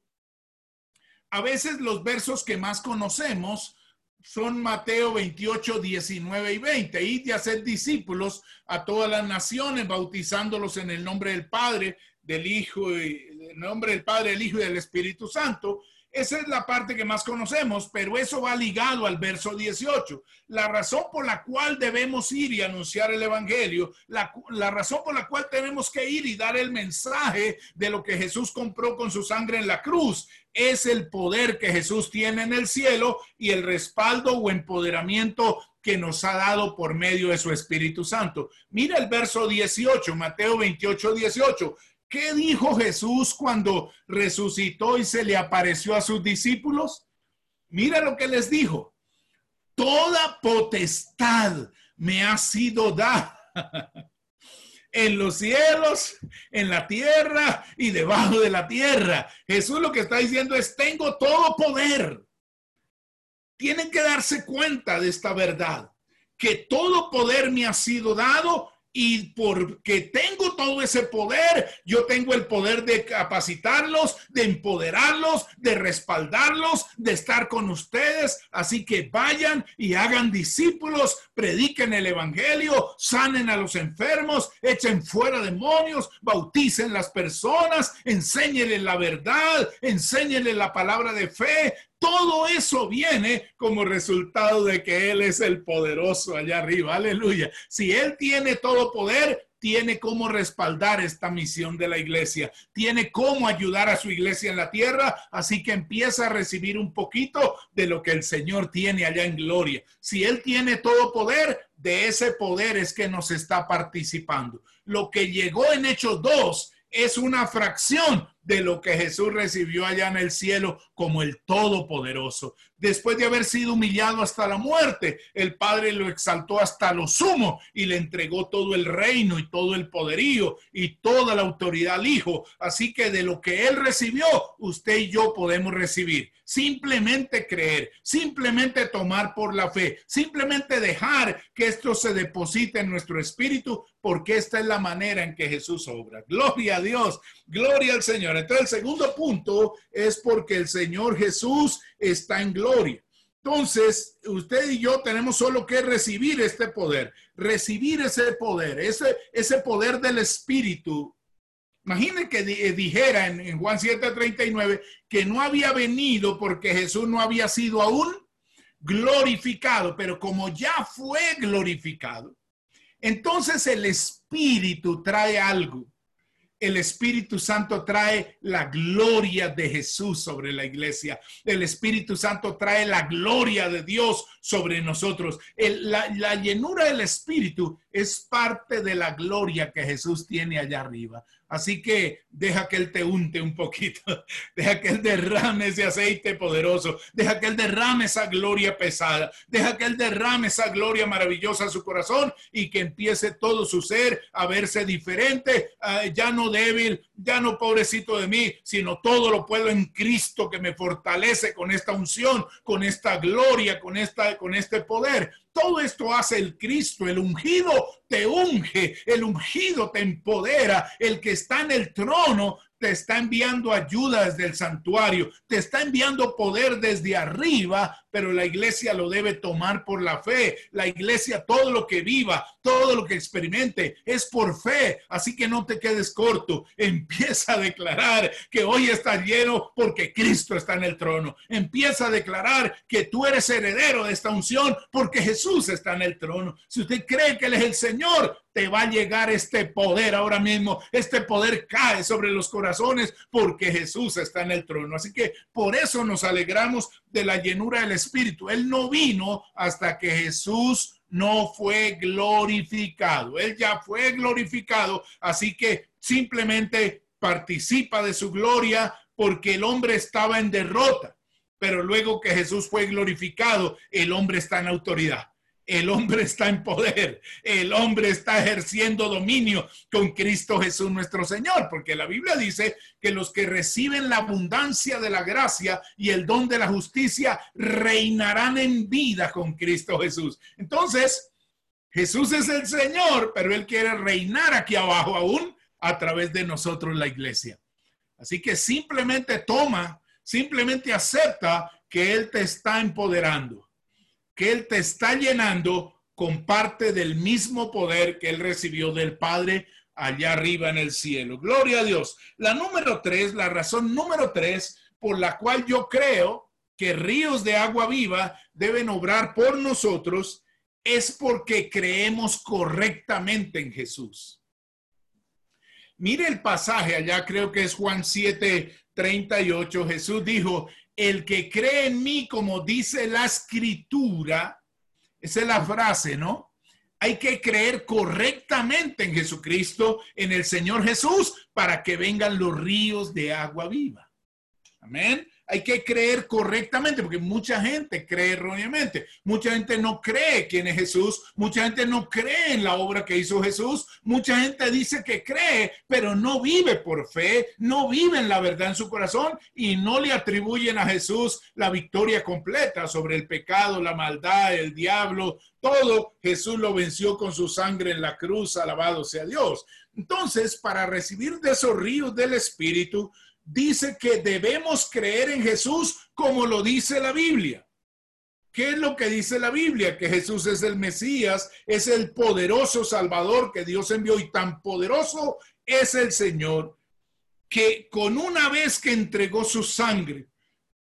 A veces los versos que más conocemos son Mateo 28, 19 y 20. Y de hacer discípulos a todas las naciones, bautizándolos en el nombre del Padre, del Hijo y el nombre del Padre, del Hijo y del Espíritu Santo. Esa es la parte que más conocemos, pero eso va ligado al verso 18. La razón por la cual debemos ir y anunciar el Evangelio, la, la, razón por la cual tenemos que ir y dar el mensaje de lo que Jesús compró con su sangre en la cruz, es el poder que Jesús tiene en el cielo y el respaldo o empoderamiento que nos ha dado por medio de su Espíritu Santo. Mira el verso 18, Mateo 28, 18. ¿Qué dijo Jesús cuando resucitó y se le apareció a sus discípulos? Mira lo que les dijo. Toda potestad me ha sido dada [laughs] en los cielos, en la tierra y debajo de la tierra. Jesús lo que está diciendo es, tengo todo poder. Tienen que darse cuenta de esta verdad, que todo poder me ha sido dado y porque tengo todo ese poder, yo tengo el poder de capacitarlos, de empoderarlos, de respaldarlos, de estar con ustedes. Así que vayan y hagan discípulos, prediquen el Evangelio, sanen a los enfermos, echen fuera demonios, bauticen las personas, enséñenles la verdad, enséñenles la palabra de fe, todo eso viene como resultado de que Él es el poderoso allá arriba. Aleluya. Si Él tiene todo poder, tiene cómo respaldar esta misión de la iglesia, tiene cómo ayudar a su iglesia en la tierra, así que empieza a recibir un poquito de lo que el Señor tiene allá en gloria. Si Él tiene todo poder, de ese poder es que nos está participando. Lo que llegó en Hechos 2 es una fracción de lo que Jesús recibió allá en el cielo como el Todopoderoso. Después de haber sido humillado hasta la muerte, el Padre lo exaltó hasta lo sumo y le entregó todo el reino y todo el poderío y toda la autoridad al Hijo. Así que de lo que Él recibió, usted y yo podemos recibir. Simplemente creer, simplemente tomar por la fe, simplemente dejar que esto se deposite en nuestro espíritu, porque esta es la manera en que Jesús obra. Gloria a Dios, gloria al Señor. Entonces, el segundo punto es porque el Señor Jesús está en gloria. Entonces, usted y yo tenemos solo que recibir este poder, recibir ese poder, ese, ese poder del Espíritu. Imagine que eh, dijera en, en Juan 7:39 que no había venido porque Jesús no había sido aún glorificado, pero como ya fue glorificado, entonces el Espíritu trae algo el Espíritu Santo trae la gloria de Jesús sobre la iglesia. El Espíritu Santo trae la gloria de Dios sobre nosotros. la, la, llenura del Espíritu es parte de la gloria que Jesús tiene allá arriba. Así que deja que Él te unte un poquito, [laughs] deja que Él derrame ese aceite poderoso, deja que Él derrame esa gloria pesada, deja que Él derrame esa gloria maravillosa a su corazón y que empiece todo su ser a verse diferente, ah, ya no débil, ya no pobrecito de mí, sino todo lo puedo en Cristo que me fortalece con esta unción, con esta gloria, con, esta, con este poder. Todo esto hace el Cristo, el ungido te unge, el ungido te empodera, el que está en el trono te está enviando ayuda desde el santuario, te está enviando poder desde arriba, pero la iglesia lo debe tomar por la fe. La iglesia, todo lo que viva, todo lo que experimente es por fe. Así que no te quedes corto. [laughs] Empieza a declarar que hoy estás lleno porque Cristo está en el trono. Empieza a declarar que tú eres heredero de esta unción porque Jesús está en el trono. Si usted cree que Él es el Señor, te va a llegar este poder ahora mismo. Este poder cae sobre los corazones porque Jesús está en el trono. Así que por eso nos alegramos de la llenura del Espíritu. Él no vino hasta que Jesús no fue glorificado. Él ya fue glorificado, así que simplemente participa de su gloria porque el hombre estaba en derrota. Pero luego que Jesús fue glorificado, el hombre está en autoridad el hombre está en poder, el hombre está ejerciendo dominio con Cristo Jesús nuestro Señor, porque la Biblia dice que los que reciben la abundancia de la gracia y el don de la justicia reinarán en vida con Cristo Jesús. Entonces, Jesús es el Señor, pero Él quiere reinar aquí abajo aún a través de nosotros la iglesia. Así que simplemente toma, simplemente acepta que Él te está empoderando que Él te está llenando con parte del mismo poder que Él recibió del Padre allá arriba en el cielo. Gloria a Dios. La número tres, la razón número tres por la cual yo creo que ríos de agua viva deben obrar por nosotros es porque creemos correctamente en Jesús. Mire el pasaje allá, creo que es Juan 7, 38. Jesús dijo, el que cree en mí, como dice la escritura, esa es la frase, ¿no? Hay que creer correctamente en Jesucristo, en el Señor Jesús, para que vengan los ríos de agua viva. Amén hay que creer correctamente, porque mucha gente cree erróneamente. Mucha gente no cree quién es Jesús, mucha gente no cree en la obra que hizo Jesús, mucha gente dice que cree, pero no vive por fe, no vive en la verdad en su corazón y no le atribuyen a Jesús la victoria completa sobre el pecado, la maldad, el diablo, todo Jesús lo venció con su sangre en la cruz, alabado sea Dios. Entonces, para recibir de esos ríos del Espíritu, dice que debemos creer en Jesús como lo dice la Biblia. ¿Qué es lo que dice la Biblia? Que Jesús es el Mesías, es el poderoso Salvador que Dios envió y tan poderoso es el Señor que con una vez que entregó su sangre,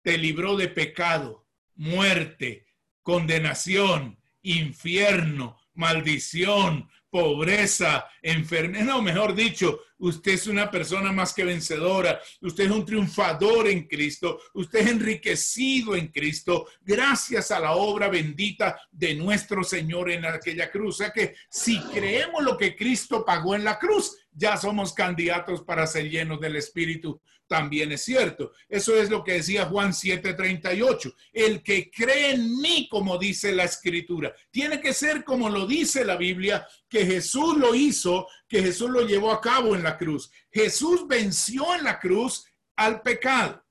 te libró de pecado, muerte, condenación, infierno, maldición, pobreza, enfermedad, no, mejor dicho, usted es una persona más que vencedora, usted es un triunfador en Cristo, usted es enriquecido en Cristo gracias a la obra bendita de nuestro Señor en aquella cruz. O sea que si creemos lo que Cristo pagó en la cruz, ya somos candidatos para ser llenos del Espíritu. También es cierto. Eso es lo que decía Juan 7:38. El que cree en mí, como dice la Escritura, tiene que ser como lo dice la Biblia, que Jesús lo hizo, que Jesús lo llevó a cabo en la cruz. Jesús venció en la cruz al pecado.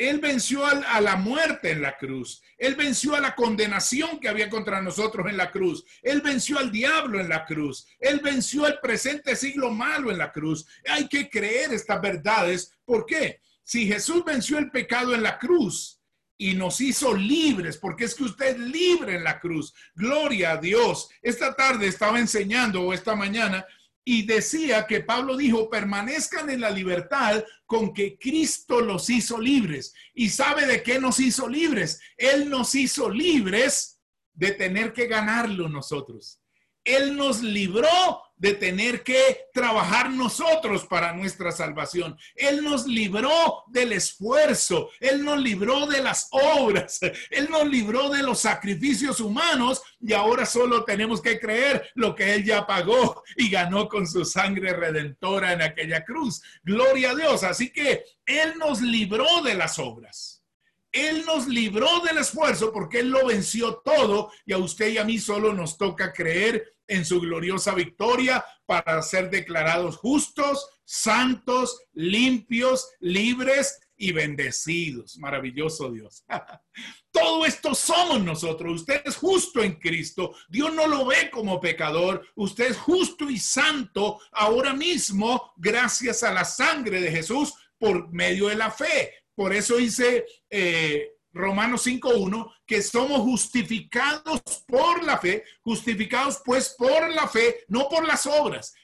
Él venció a la muerte en la cruz. Él venció a la condenación que había contra nosotros en la cruz. Él venció al diablo en la cruz. Él venció el presente siglo malo en la cruz. Hay que creer estas verdades. ¿Por qué? Si Jesús venció el pecado en la cruz y nos hizo libres, porque es que usted es libre en la cruz. Gloria a Dios. Esta tarde estaba enseñando o esta mañana y decía que Pablo dijo, permanezcan en la libertad con que Cristo los hizo libres. ¿Y sabe de qué nos hizo libres? Él nos hizo libres de tener que ganarlo nosotros. Él nos libró de tener que trabajar nosotros para nuestra salvación. Él nos libró del esfuerzo, Él nos libró de las obras, [laughs] Él nos libró de los sacrificios humanos y ahora solo tenemos que creer lo que Él ya pagó y ganó con su sangre redentora en aquella cruz. Gloria a Dios. Así que Él nos libró de las obras. Él nos libró del esfuerzo porque Él lo venció todo y a usted y a mí solo nos toca creer en su gloriosa victoria para ser declarados justos, santos, limpios, libres y bendecidos. Maravilloso Dios. [laughs] Todo esto somos nosotros. Usted es justo en Cristo. Dios no lo ve como pecador. Usted es justo y santo ahora mismo gracias a la sangre de Jesús por medio de la fe. Por eso dice eh, Romanos 5.1 que somos justificados por la fe, justificados pues por la fe, no por las obras,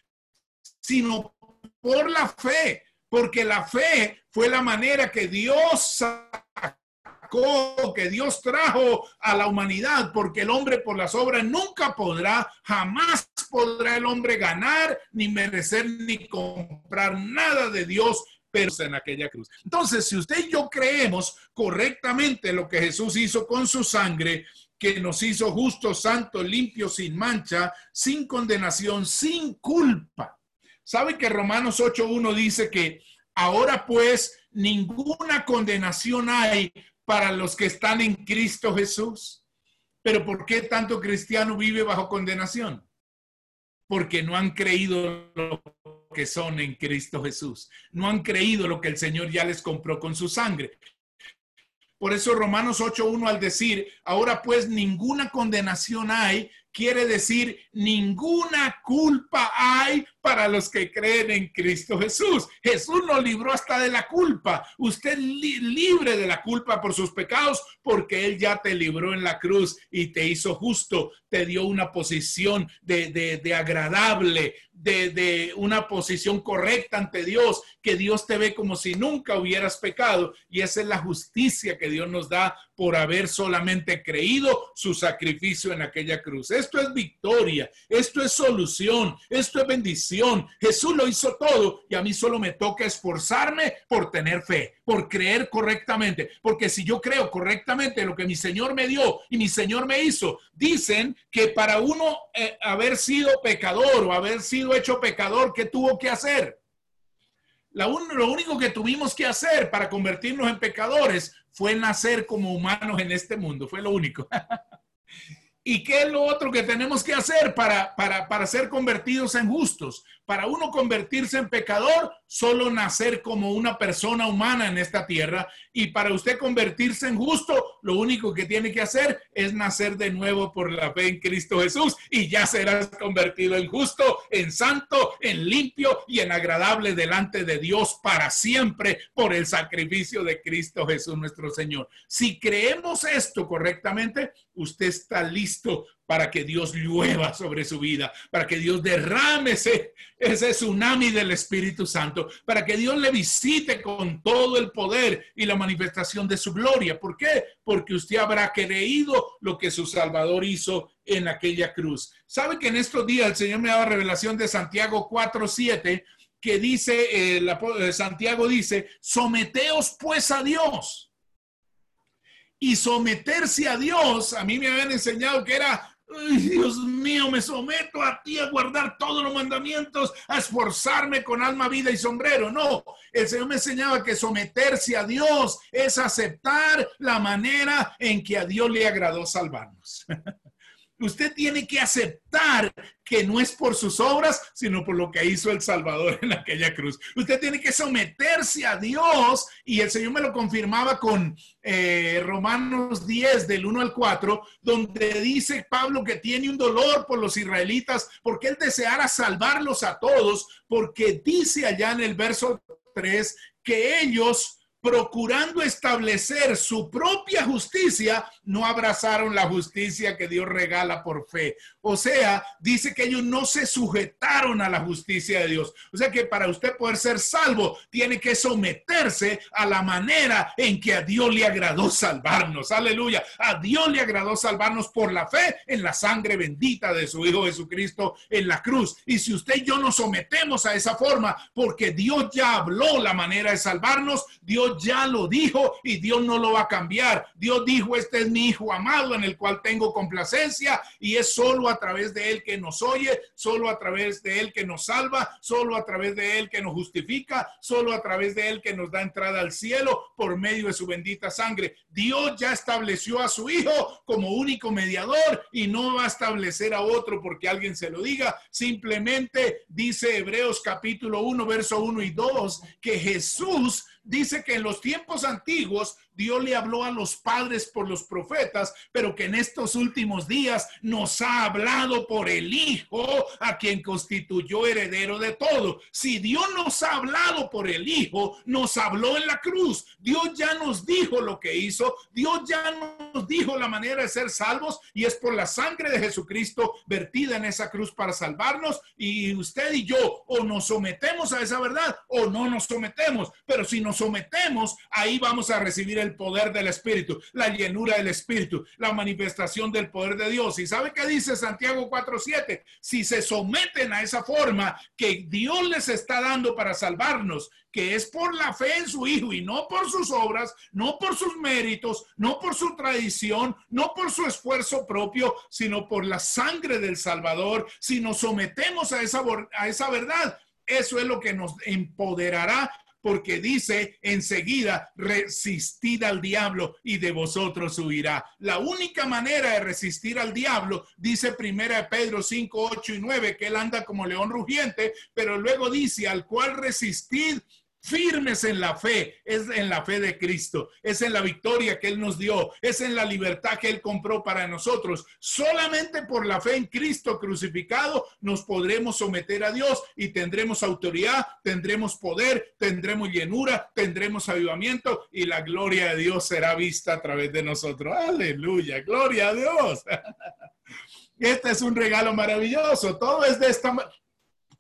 sino por la fe, porque la fe fue la manera que Dios sacó, que Dios trajo a la humanidad, porque el hombre por las obras nunca podrá, jamás podrá el hombre ganar, ni merecer, ni comprar nada de Dios en aquella cruz. Entonces, si usted y yo creemos correctamente lo que Jesús hizo con su sangre, que nos hizo justos, santos, limpios, sin mancha, sin condenación, sin culpa. ¿Sabe que Romanos 8.1 dice que ahora pues ninguna condenación hay para los que están en Cristo Jesús? Pero ¿por qué tanto cristiano vive bajo condenación? Porque no han creído lo que son en Cristo Jesús. No han creído lo que el Señor ya les compró con su sangre. Por eso Romanos 8.1 al decir, ahora pues ninguna condenación hay, quiere decir ninguna culpa hay para los que creen en Cristo Jesús. Jesús nos libró hasta de la culpa. Usted libre de la culpa por sus pecados porque Él ya te libró en la cruz y te hizo justo, te dio una posición de, de, agradable, de, una posición correcta ante Dios, que Dios te ve como si nunca hubieras pecado. Y esa es la justicia que Dios nos da por haber solamente creído su sacrificio en aquella cruz. Esto es victoria, esto es solución, esto es bendición Jesús lo hizo todo y a mí solo me toca esforzarme por tener fe, por creer correctamente. Porque si yo creo correctamente lo que mi Señor me dio y mi Señor me hizo, dicen que para uno eh, haber sido pecador o haber sido hecho pecador, ¿qué tuvo que hacer? lo único que tuvimos que hacer para convertirnos en pecadores fue nacer como humanos en este mundo, fue lo único. [laughs] ¿Y qué es lo otro que tenemos que hacer para, para, para, ser convertidos en justos? Para uno convertirse en pecador, solo nacer como una persona humana en esta tierra. Y para usted convertirse en justo, lo único que tiene que hacer es nacer de nuevo por la fe en Cristo Jesús. Y ya serás convertido en justo, en santo, en limpio y en agradable delante de Dios para siempre por el sacrificio de Cristo Jesús nuestro Señor. Si creemos esto correctamente, usted está listo para que Dios llueva sobre su vida, para que Dios derrame ese, tsunami del Espíritu Santo, para que Dios le visite con todo el poder y la manifestación de su gloria. ¿Por qué? Porque usted habrá creído lo que su Salvador hizo en aquella cruz. ¿Sabe que en estos días el Señor me daba revelación de Santiago 4:7 que dice, eh, Santiago dice, someteos pues a Dios y someterse a Dios, a mí me habían enseñado que era, Dios mío, me someto a ti a guardar todos los mandamientos, a esforzarme con alma, vida y sombrero. No, el Señor me enseñaba que someterse a Dios es aceptar la manera en que a Dios le agradó salvarnos. [laughs] Usted tiene que aceptar que no es por sus obras, sino por lo que hizo el Salvador en aquella cruz. Usted tiene que someterse a Dios y el Señor me lo confirmaba con eh, Romanos 10 del 1 al 4, donde dice Pablo que tiene un dolor por los israelitas porque él deseara salvarlos a todos, porque dice allá en el verso 3 que ellos procurando establecer su propia justicia, no abrazaron la justicia que Dios regala por fe. O sea, dice que ellos no se sujetaron a la justicia de Dios. O sea que para usted poder ser salvo, tiene que someterse a la manera en que a Dios le agradó salvarnos. Aleluya. A Dios le agradó salvarnos por la fe en la sangre bendita de su Hijo Jesucristo en la cruz. Y si usted y yo nos sometemos a esa forma, porque Dios ya habló la manera de salvarnos, Dios ya lo dijo y Dios no lo va a cambiar. Dios dijo, este es Hijo amado en el cual tengo complacencia y es solo a través de Él que nos oye, solo a través de Él que nos salva, solo a través de Él que nos justifica, solo a través de Él que nos da entrada al cielo por medio de su bendita sangre. Dios ya estableció a su Hijo como único mediador y no va a establecer a otro porque alguien se lo diga. Simplemente dice Hebreos capítulo 1, verso 1 y 2, que Jesús dice que en los tiempos antiguos Dios le habló a los padres por los profetas, pero que en estos últimos días nos ha hablado por el Hijo, a quien constituyó heredero de todo. Si Dios nos ha hablado por el Hijo, nos habló en la cruz. Dios ya nos dijo lo que hizo. Dios ya nos dijo la manera de ser salvos y es por la sangre de Jesucristo vertida en esa cruz para salvarnos. Y usted y yo o nos sometemos a esa verdad o no nos sometemos. Pero si nos sometemos, ahí vamos a recibir el el poder del Espíritu, la llenura del Espíritu, la manifestación del poder de Dios. ¿Y sabe qué dice Santiago 4:7? Si se someten a esa forma que Dios les está dando para salvarnos, que es por la fe en su Hijo y no por sus obras, no por sus méritos, no por su tradición, no por su esfuerzo propio, sino por la sangre del Salvador, si nos sometemos a esa, a esa verdad, eso es lo que nos empoderará porque dice enseguida, resistid al diablo y de vosotros huirá. La única manera de resistir al diablo, dice primera Pedro 5, 8 y 9, que él anda como león rugiente, pero luego dice, al cual resistid firmes en la fe, es en la fe de Cristo, es en la victoria que Él nos dio, es en la libertad que Él compró para nosotros. Solamente por la fe en Cristo crucificado nos podremos someter a Dios y tendremos autoridad, tendremos poder, tendremos llenura, tendremos avivamiento y la gloria de Dios será vista a través de nosotros. Aleluya, gloria a Dios. [laughs] Este es un regalo maravilloso. Todo es de esta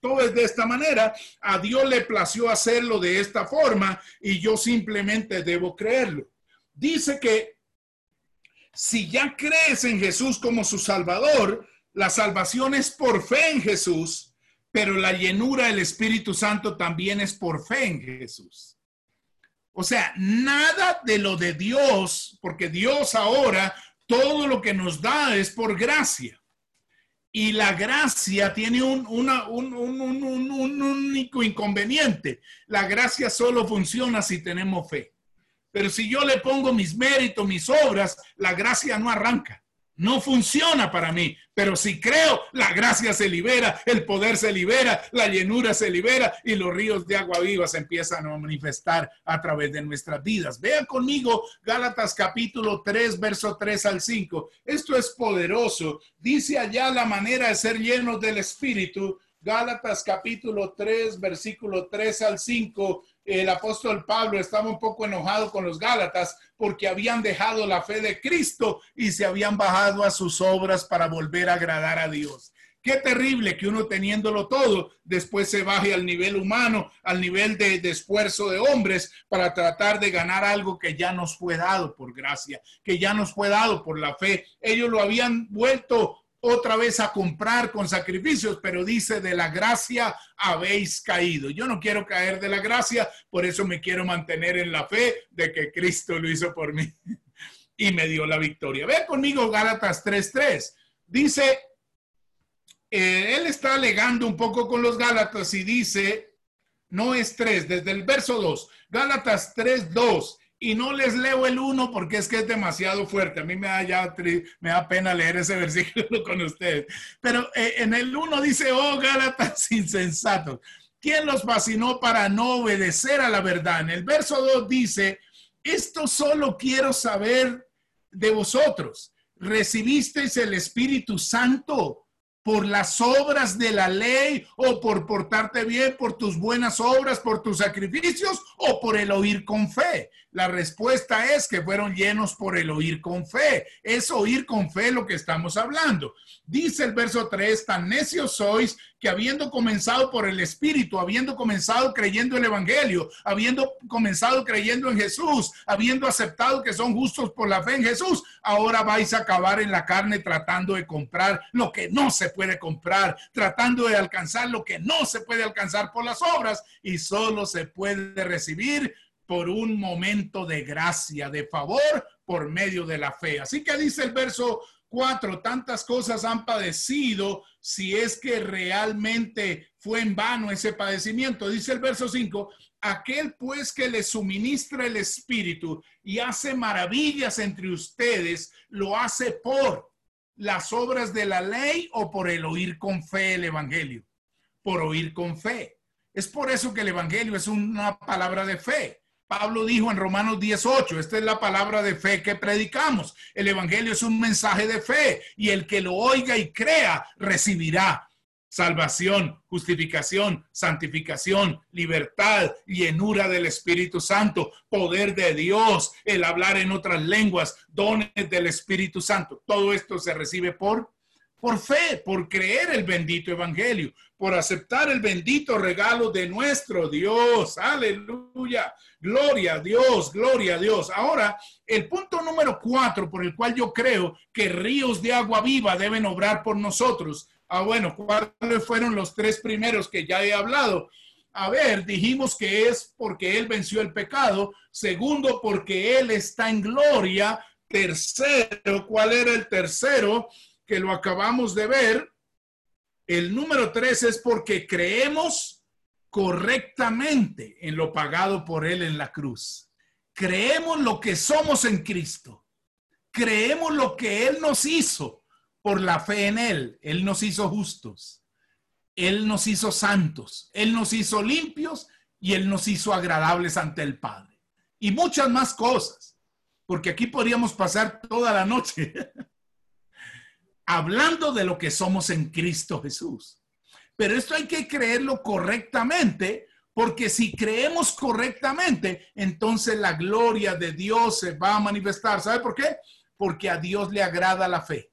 todo es de esta manera, a Dios le plació hacerlo de esta forma y yo simplemente debo creerlo. Dice que si ya crees en Jesús como su Salvador, la salvación es por fe en Jesús, pero la llenura del Espíritu Santo también es por fe en Jesús. O sea, nada de lo de Dios, porque Dios ahora todo lo que nos da es por gracia. Y la gracia tiene un, un, único inconveniente. La gracia solo funciona si tenemos fe. Pero si yo le pongo mis méritos, mis obras, la gracia no arranca no funciona para mí, pero si creo, la gracia se libera, el poder se libera, la llenura se libera y los ríos de agua viva se empiezan a manifestar a través de nuestras vidas. Vean conmigo Gálatas capítulo 3, verso 3 al 5. Esto es poderoso. Dice allá la manera de ser llenos del Espíritu. Gálatas capítulo 3, versículo 3 al 5 el apóstol Pablo estaba un poco enojado con los Gálatas porque habían dejado la fe de Cristo y se habían bajado a sus obras para volver a agradar a Dios. Qué terrible que uno teniéndolo todo, después se baje al nivel humano, al nivel de, de, esfuerzo de hombres para tratar de ganar algo que ya nos fue dado por gracia, que ya nos fue dado por la fe. Ellos lo habían vuelto otra vez a comprar con sacrificios, pero dice, de la gracia habéis caído. Yo no quiero caer de la gracia, por eso me quiero mantener en la fe de que Cristo lo hizo por mí [laughs] y me dio la victoria. Ve conmigo Gálatas 3.3. Dice, eh, él está alegando un poco con los Gálatas y dice, no es 3, desde el verso 2, Gálatas 3.2 y no les leo el uno porque es que es demasiado fuerte. A mí me da, ya, me da pena leer ese [laughs] versículo con ustedes. Pero eh, en el uno dice, oh Gálatas [laughs] insensatos, ¿quién los fascinó para no obedecer a la verdad? En el verso 2 dice, esto solo quiero saber de vosotros. ¿Recibisteis el Espíritu Santo por las obras de la ley o por portarte bien, por tus buenas obras, por tus sacrificios o por el oír con fe? La respuesta es que fueron llenos por el oír con fe. Es oír con fe lo que estamos hablando. Dice el verso 3, tan necios sois que habiendo comenzado por el Espíritu, habiendo comenzado creyendo el Evangelio, habiendo comenzado creyendo en Jesús, habiendo aceptado que son justos por la fe en Jesús, ahora vais a acabar en la carne tratando de comprar lo que no se puede comprar, tratando de alcanzar lo que no se puede alcanzar por las obras y solo se puede recibir por un momento de gracia, de favor, por medio de la fe. Así que dice el verso 4, tantas cosas han padecido si es que realmente fue en vano ese padecimiento. Dice el verso 5, aquel pues que le suministra el Espíritu y hace maravillas entre ustedes, lo hace por las obras de la ley o por el oír con fe el Evangelio. Por oír con fe. Es por eso que el Evangelio es una palabra de fe. Pablo dijo en Romanos 18, esta es la palabra de fe que predicamos. El Evangelio es un mensaje de fe y el que lo oiga y crea recibirá salvación, justificación, santificación, libertad, llenura del Espíritu Santo, poder de Dios, el hablar en otras lenguas, dones del Espíritu Santo. Todo esto se recibe por por fe, por creer el bendito evangelio, por aceptar el bendito regalo de nuestro Dios. Aleluya. Gloria a Dios, gloria a Dios. Ahora, el punto número cuatro por el cual yo creo que ríos de agua viva deben obrar por nosotros. Ah, bueno, ¿cuáles fueron los tres primeros que ya he hablado? A ver, dijimos que es porque Él venció el pecado. Segundo, porque Él está en gloria. Tercero, ¿cuál era el tercero? Que lo acabamos de ver. El número tres es porque creemos correctamente en lo pagado por Él en la cruz. Creemos lo que somos en Cristo. Creemos lo que Él nos hizo por la fe en Él. Él nos hizo justos. Él nos hizo santos. Él nos hizo limpios y Él nos hizo agradables ante el Padre. Y muchas más cosas. Porque aquí podríamos pasar toda la noche [laughs] hablando de lo que somos en Cristo Jesús. Pero esto hay que creerlo correctamente, porque si creemos correctamente, entonces la gloria de Dios se va a manifestar. ¿Sabe por qué? Porque a Dios le agrada la fe.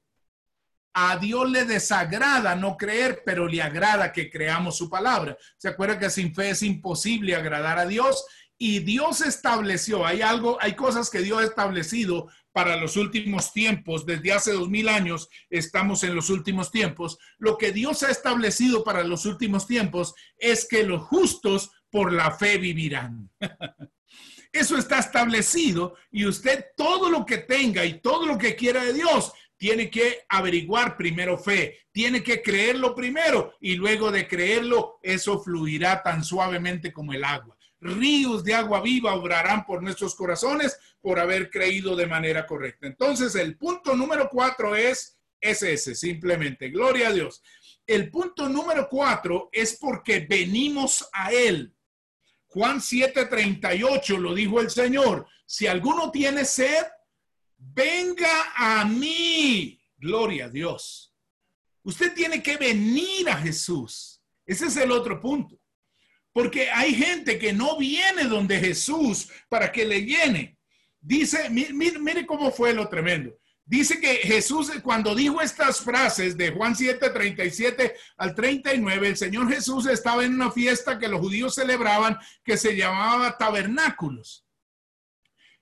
A Dios le desagrada no creer, pero le agrada que creamos su palabra. ¿Se acuerda que sin fe es imposible agradar a Dios? Y Dios estableció, hay algo, hay cosas que Dios ha establecido para los últimos tiempos, desde hace dos mil años estamos en los últimos tiempos. Lo que Dios ha establecido para los últimos tiempos es que los justos por la fe vivirán. [laughs] Eso está establecido y usted todo lo que tenga y todo lo que quiera de Dios tiene que averiguar primero fe, tiene que creerlo primero y luego de creerlo eso fluirá tan suavemente como el agua ríos de agua viva obrarán por nuestros corazones por haber creído de manera correcta. Entonces, el punto número cuatro es, ese, simplemente, gloria a Dios. El punto número cuatro es porque venimos a Él. Juan 7:38 lo dijo el Señor. Si alguno tiene sed, venga a mí. Gloria a Dios. Usted tiene que venir a Jesús. Ese es el otro punto. Porque hay gente que no viene donde Jesús para que le llene. Dice, mire, cómo fue lo tremendo. Dice que Jesús, cuando dijo estas frases de Juan 7, 37 al 39, el Señor Jesús estaba en una fiesta que los judíos celebraban que se llamaba tabernáculos.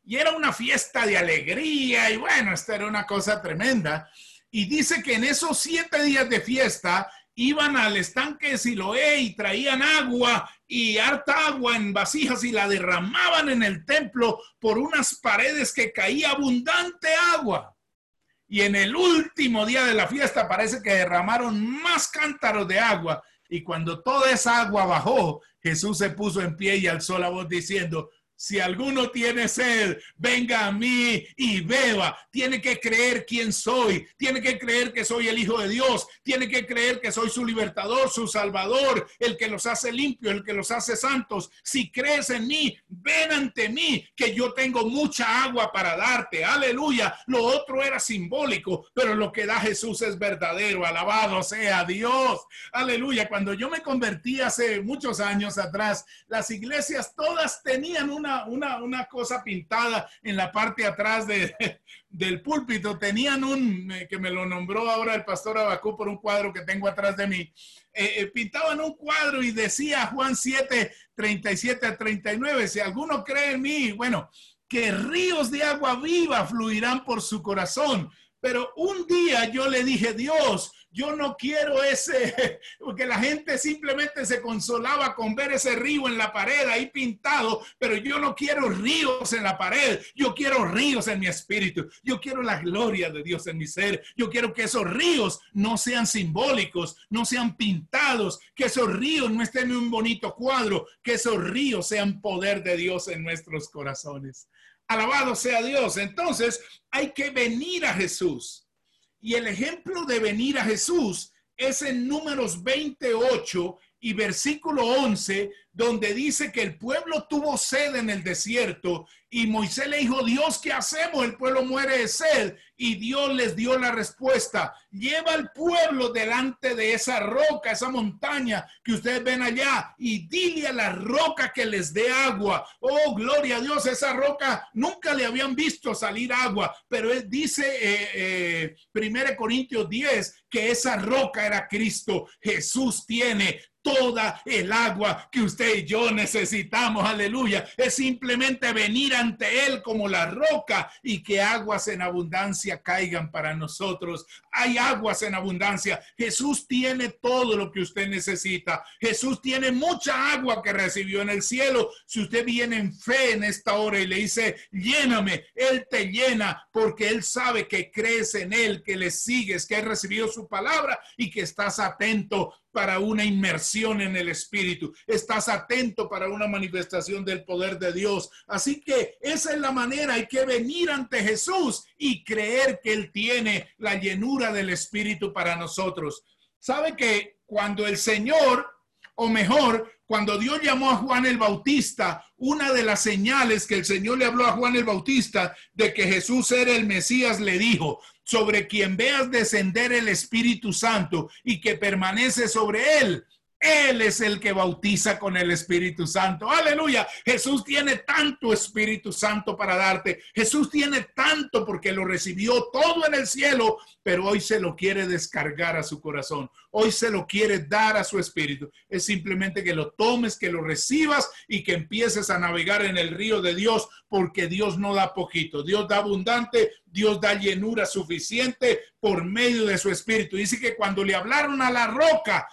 Y era una fiesta de alegría y bueno, esta era una cosa tremenda. Y dice que en esos siete días de fiesta iban al estanque de Siloé y traían agua y harta agua en vasijas y la derramaban en el templo por unas paredes que caía abundante agua. Y en el último día de la fiesta parece que derramaron más cántaros de agua. Y cuando toda esa agua bajó, Jesús se puso en pie y alzó la voz diciendo, si alguno tiene sed, venga a mí y beba. Tiene que creer quién soy. Tiene que creer que soy el Hijo de Dios. Tiene que creer que soy su libertador, su salvador, el que los hace limpios, el que los hace santos. Si crees en mí, ven ante mí, que yo tengo mucha agua para darte. Aleluya. Lo otro era simbólico, pero lo que da Jesús es verdadero. Alabado sea Dios. Aleluya. Cuando yo me convertí hace muchos años atrás, las iglesias todas tenían una una, cosa pintada en la parte atrás de, [laughs] del púlpito. Tenían un, eh, que me lo nombró ahora el pastor Abacú por un cuadro que tengo atrás de mí. Eh, eh, pintaban un cuadro y decía Juan 7, 37 a 39, si alguno cree en mí, bueno, que ríos de agua viva fluirán por su corazón. Pero un día yo le dije, Dios, yo no quiero ese, [laughs] porque la gente simplemente se consolaba con ver ese río en la pared ahí pintado, pero yo no quiero ríos en la pared, yo quiero ríos en mi espíritu, yo quiero la gloria de Dios en mi ser, yo quiero que esos ríos no sean simbólicos, no sean pintados, que esos ríos no estén en un bonito cuadro, que esos ríos sean poder de Dios en nuestros corazones. Alabado sea Dios. Entonces hay que venir a Jesús. Y el ejemplo de venir a Jesús es en números 28 y versículo 11, donde dice que el pueblo tuvo sed en el desierto y Moisés le dijo, Dios, ¿qué hacemos? El pueblo muere de sed. Y Dios les dio la respuesta, lleva al pueblo delante de esa roca, esa montaña que ustedes ven allá, y dile a la roca que les dé agua. Oh, gloria a Dios, esa roca nunca le habían visto salir agua, pero él dice, eh, eh, Corintios 10, que esa roca era Cristo. Jesús tiene toda el agua que usted y yo necesitamos. Aleluya. Es simplemente venir ante Él como la roca y que aguas en abundancia caigan para nosotros. Hay aguas en abundancia. Jesús tiene todo lo que usted necesita. Jesús tiene mucha agua que recibió en el cielo. Si usted viene en fe en esta hora y le dice, lléname, Él te llena porque Él sabe que crees en Él, que le sigues, que has recibido su palabra y que estás atento para una inmersión en el Espíritu, estás atento para una manifestación del poder de Dios. Así que esa es la manera, hay que venir ante Jesús y creer que Él tiene la llenura del Espíritu para nosotros. ¿Sabe que cuando el Señor, o mejor, cuando Dios llamó a Juan el Bautista, una de las señales que el Señor le habló a Juan el Bautista de que Jesús era el Mesías, le dijo, sobre quien veas descender el Espíritu Santo y que permanece sobre él, él es el que bautiza con el Espíritu Santo. Aleluya. Jesús tiene tanto Espíritu Santo para darte. Jesús tiene tanto porque lo recibió todo en el cielo, pero hoy se lo quiere descargar a su corazón. Hoy se lo quiere dar a su espíritu. Es simplemente que lo tomes, que lo recibas y que empieces a navegar en el río de Dios, porque Dios no da poquito. Dios da abundante, Dios da llenura suficiente por medio de su espíritu. Dice que cuando le hablaron a la roca,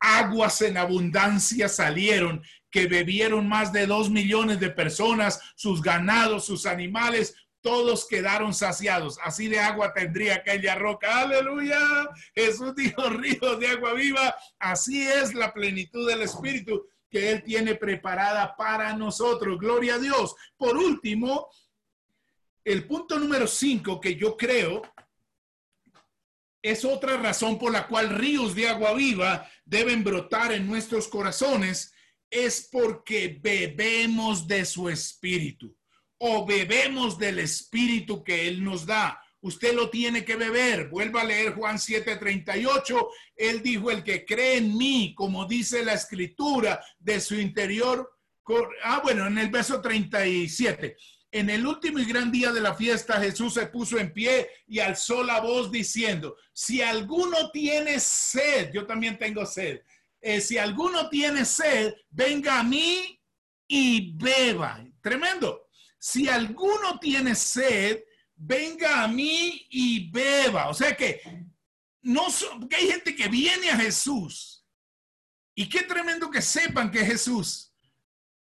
aguas en abundancia salieron, que bebieron más de dos millones de personas, sus ganados, sus animales, todos quedaron saciados. Así de agua tendría aquella roca. Aleluya. Jesús dijo [laughs] ríos de agua viva. Así es la plenitud del Espíritu que Él tiene preparada para nosotros. Gloria a Dios. Por último, el punto número cinco que yo creo es otra razón por la cual ríos de agua viva deben brotar en nuestros corazones, es porque bebemos de su espíritu o bebemos del espíritu que Él nos da. Usted lo tiene que beber. Vuelva a leer Juan 7:38. Él dijo, el que cree en mí, como dice la escritura, de su interior. Ah, bueno, en el verso 37 en el último y gran día de la fiesta, Jesús se puso en pie y alzó la voz diciendo, si alguno tiene sed, yo también tengo sed, eh, si alguno tiene sed, venga a mí y beba. Tremendo. Si alguno tiene sed, venga a mí y beba. O sea que no porque hay gente que viene a Jesús. Y qué tremendo que sepan que Jesús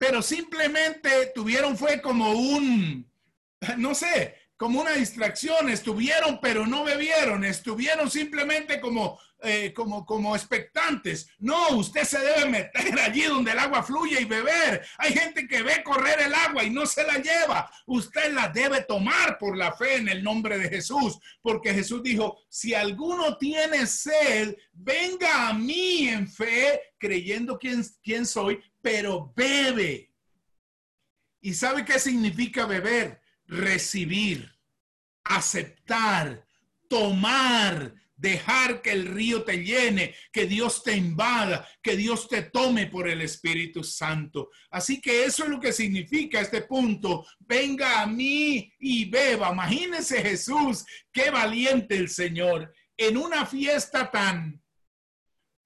pero simplemente tuvieron fue como un, no sé, como una distracción, estuvieron pero no bebieron, estuvieron simplemente como, eh, como, como expectantes. No, usted se debe meter allí donde el agua fluye y beber. Hay gente que ve correr el agua y no se la lleva. Usted la debe tomar por la fe en el nombre de Jesús, porque Jesús dijo, si alguno tiene sed, venga a mí en fe, creyendo quién, quién soy, pero bebe. ¿Y sabe qué significa beber? Recibir, aceptar, tomar, dejar que el río te llene, que Dios te invada, que Dios te tome por el Espíritu Santo. Así que eso es lo que significa este punto. Venga a mí y beba. Imagínese Jesús, qué valiente el Señor. En una fiesta tan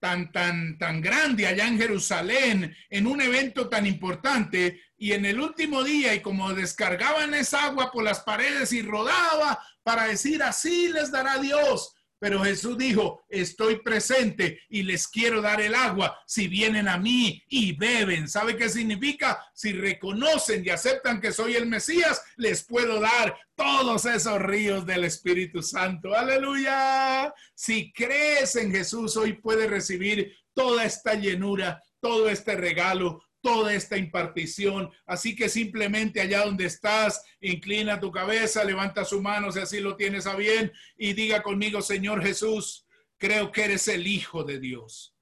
tan, tan, tan grande allá en Jerusalén, en un evento tan importante, y en el último día, y como descargaban esa agua por las paredes y rodaba para decir, así les dará Dios. Pero Jesús dijo, estoy presente y les quiero dar el agua si vienen a mí y beben. ¿Sabe qué significa? Si reconocen y aceptan que soy el Mesías, les puedo dar todos esos ríos del Espíritu Santo. Aleluya. Si crees en Jesús, hoy puedes recibir toda esta llenura, todo este regalo, toda esta impartición. Así que simplemente allá donde estás, inclina tu cabeza, levanta su mano si así lo tienes a bien y diga conmigo, Señor Jesús, creo que eres el Hijo de Dios.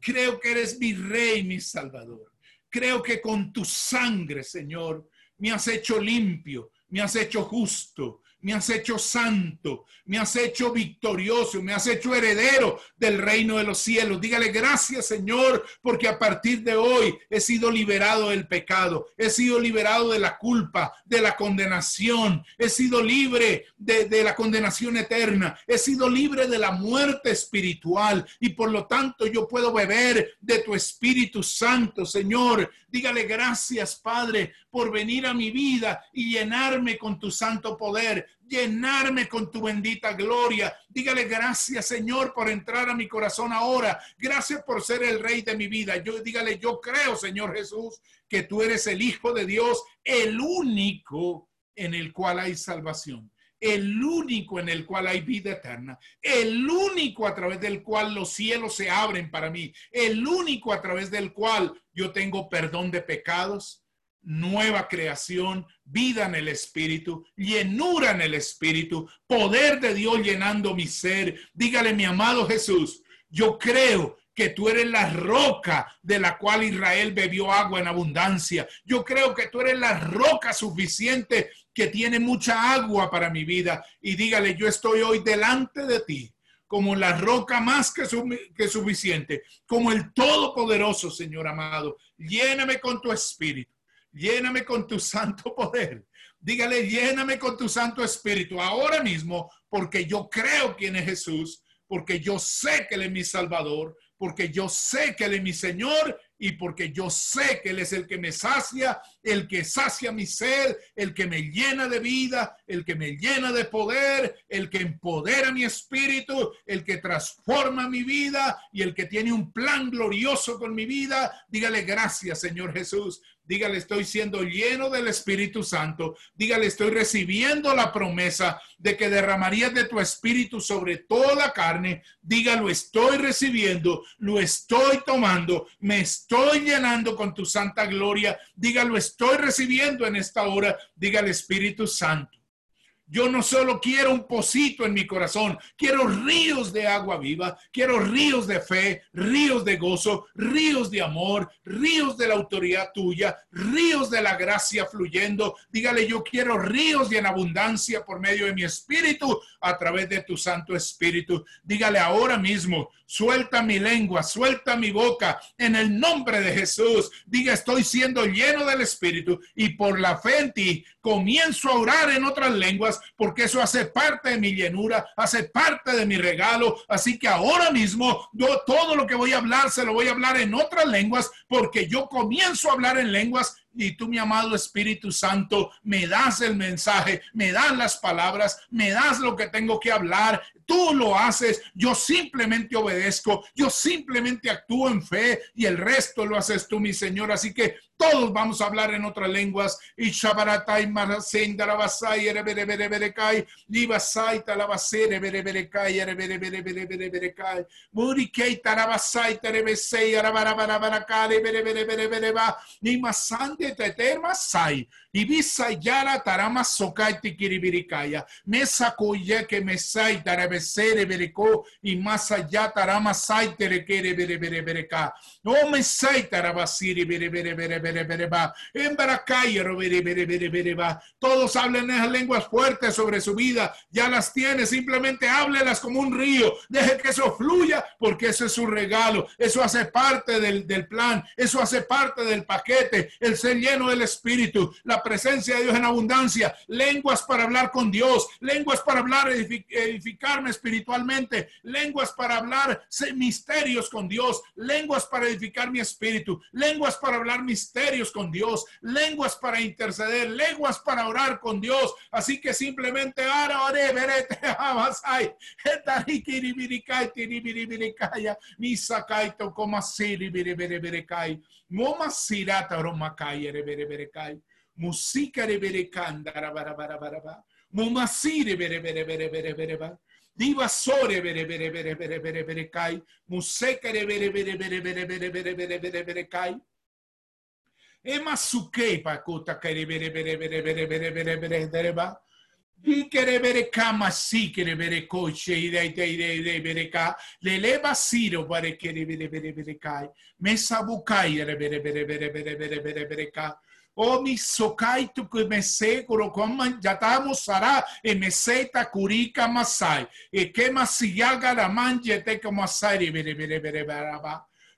Creo que eres mi Rey, mi Salvador. Creo que con tu sangre, Señor, me has hecho limpio, me has hecho justo, me has hecho santo, me has hecho victorioso, me has hecho heredero del reino de los cielos. Dígale gracias Señor, porque a partir de hoy he sido liberado del pecado, he sido liberado de la culpa, de la condenación, he sido libre de, la condenación eterna, he sido libre de la muerte espiritual y por lo tanto yo puedo beber de tu Espíritu Santo, Señor. Dígale gracias, Padre, por venir a mi vida y llenarme con tu santo poder, llenarme con tu bendita gloria. Dígale gracias, Señor, por entrar a mi corazón ahora. Gracias por ser el rey de mi vida. Yo dígale, yo creo, Señor Jesús, que tú eres el Hijo de Dios, el único en el cual hay salvación el único en el cual hay vida eterna, el único a través del cual los cielos se abren para mí, el único a través del cual yo tengo perdón de pecados, nueva creación, vida en el Espíritu, llenura en el Espíritu, poder de Dios llenando mi ser. Dígale, mi amado Jesús, yo creo que tú eres la roca de la cual Israel bebió agua en abundancia. Yo creo que tú eres la roca suficiente que tiene mucha agua para mi vida. Y dígale, yo estoy hoy delante de ti como la roca más que, suficiente, como el Todopoderoso, Señor amado. Lléname con tu espíritu, lléname con tu santo poder. Dígale, lléname con tu santo espíritu ahora mismo, porque yo creo quién es Jesús, porque yo sé que Él es mi Salvador, porque yo sé que Él es mi Señor y porque yo sé que Él es el que me sacia, el que sacia mi sed, el que me llena de vida, el que me llena de poder, el que empodera mi espíritu, el que transforma mi vida y el que tiene un plan glorioso con mi vida. Dígale gracias, Señor Jesús. Dígale, estoy siendo lleno del Espíritu Santo. Dígale, estoy recibiendo la promesa de que derramarías de tu Espíritu sobre toda carne. Dígalo, estoy recibiendo, lo estoy tomando, me estoy llenando con tu santa gloria. Dígalo, estoy recibiendo en esta hora. Dígale, Espíritu Santo. Yo no solo quiero un pocito en mi corazón, quiero ríos de agua viva, quiero ríos de fe, ríos de gozo, ríos de amor, ríos de la autoridad tuya, ríos de la gracia fluyendo. Dígale, yo quiero ríos y en abundancia por medio de mi espíritu a través de tu Santo Espíritu. Dígale ahora mismo, suelta mi lengua, suelta mi boca en el nombre de Jesús. Diga, estoy siendo lleno del Espíritu y por la fe en ti comienzo a orar en otras lenguas porque eso hace parte de mi llenura, hace parte de mi regalo. Así que ahora mismo yo todo lo que voy a hablar se lo voy a hablar en otras lenguas porque yo comienzo a hablar en lenguas y tú, mi amado Espíritu Santo, me das el mensaje, me das las palabras, me das lo que tengo que hablar. Tú lo haces, yo simplemente obedezco, yo simplemente actúo en fe y el resto lo haces tú, mi Señor. Así que todos vamos a hablar en otras lenguas. Y Shabaratai Marasen Darabasai Erebere Bere Bere Kai, Libasai Talabasere Bere Bere Kai, Erebere Bere Bere Bere Bere Kai, Murikei Tarabasai Terebesei Arabara Bara Bara Kare Bere Bere Bere Bere Ba, Nimasande Teterma Sai, Ibisa Yara Tarama Sokai Tikiribirikaya, Mesa Koye que Mesai Tarabesere Bereko, y más allá Tarama Sai Terekere Bere Bere Bere Ka, No Mesai Tarabasiri Bere Bere Bere Bere todos hablen esas lenguas fuertes sobre su vida. Ya las tiene, simplemente háblelas como un río. Deje que eso fluya porque eso es su regalo. Eso hace parte del, del plan. Eso hace parte del paquete. El el lleno del Espíritu, la presencia de Dios en abundancia, lenguas para hablar con Dios, lenguas para hablar, edificarme espiritualmente, lenguas para hablar misterios con Dios, lenguas para edificar mi espíritu, lenguas para hablar misterios con Dios, lenguas para interceder, lenguas para orar con Dios. Así que simplemente ahora oré, verete, [laughs] abasai, mi sakaito como así, Moma sirata romakai bere bere kai. Musika re bere bara bara ba. Moma sire bere bere bere bere bere ba. Diva sore bere bere bere bere bere bere. Y quiere ver cama, sí quiere ver coche, y de de de de ver acá, le leva siro para que le ver ver ver acá, me sabucai de ver ver ver ver ver ver ver acá. O mi sokai tu que me sé, coro con manjatamos sará, e me seta curica masai, e que masillaga la manjete como asari, ver ver ver ver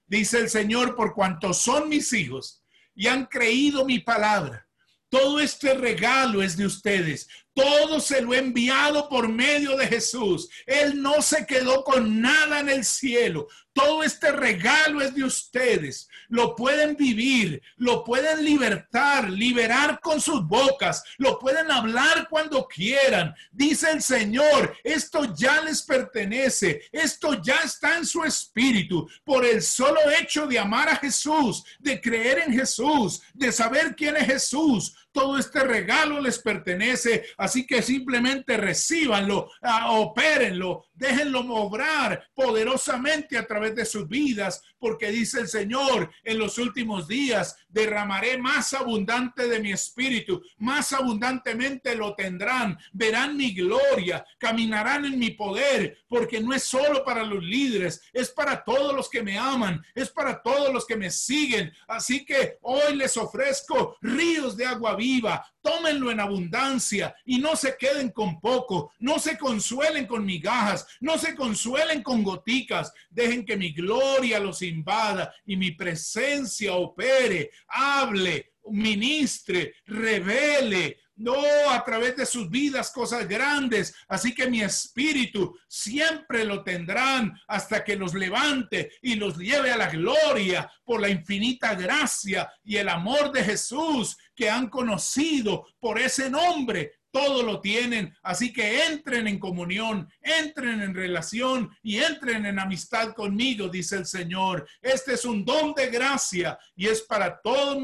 Dice el Señor, por cuanto son mis hijos y han creído mi palabra. Todo este regalo es de ustedes. Todo se lo he enviado por medio de Jesús. Él no se quedó con nada en el cielo. Todo este regalo es de ustedes. Lo pueden vivir, lo pueden libertar, liberar con sus bocas, lo pueden hablar cuando quieran. Dice el Señor, esto ya les pertenece, esto ya está en su espíritu. Por el solo hecho de amar a Jesús, de creer en Jesús, de saber quién es Jesús, todo este regalo les pertenece, así que simplemente recibanlo, ah, opérenlo, déjenlo obrar poderosamente a través de sus vidas, porque dice el Señor, en los últimos días derramaré más abundante de mi espíritu, más abundantemente lo tendrán, verán mi gloria, caminarán en mi poder, porque no es solo para los líderes, es para todos los que me aman, es para todos los que me siguen. Así que hoy les ofrezco ríos de agua viva, tómenlo en abundancia y no se queden con poco, no se consuelen con migajas, no se consuelen con goticas, dejen que mi gloria los invada y mi presencia opere, hable, ministre, revele, no a través de sus vidas cosas grandes. Así que mi espíritu siempre lo tendrán hasta que los levante y los lleve a la gloria por la infinita gracia y el amor de Jesús que han conocido por ese nombre. Todo lo tienen, así que entren en comunión, entren en relación y entren en amistad conmigo, dice el Señor. Este es un don de gracia y es para todos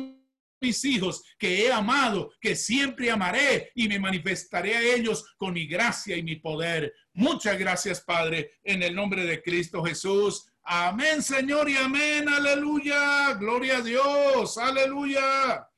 mis hijos que he amado, que siempre amaré y me manifestaré a ellos con mi gracia y mi poder. Muchas gracias, Padre, en el nombre de Cristo Jesús. Amén, Señor, y amén. Aleluya. Gloria a Dios. Aleluya.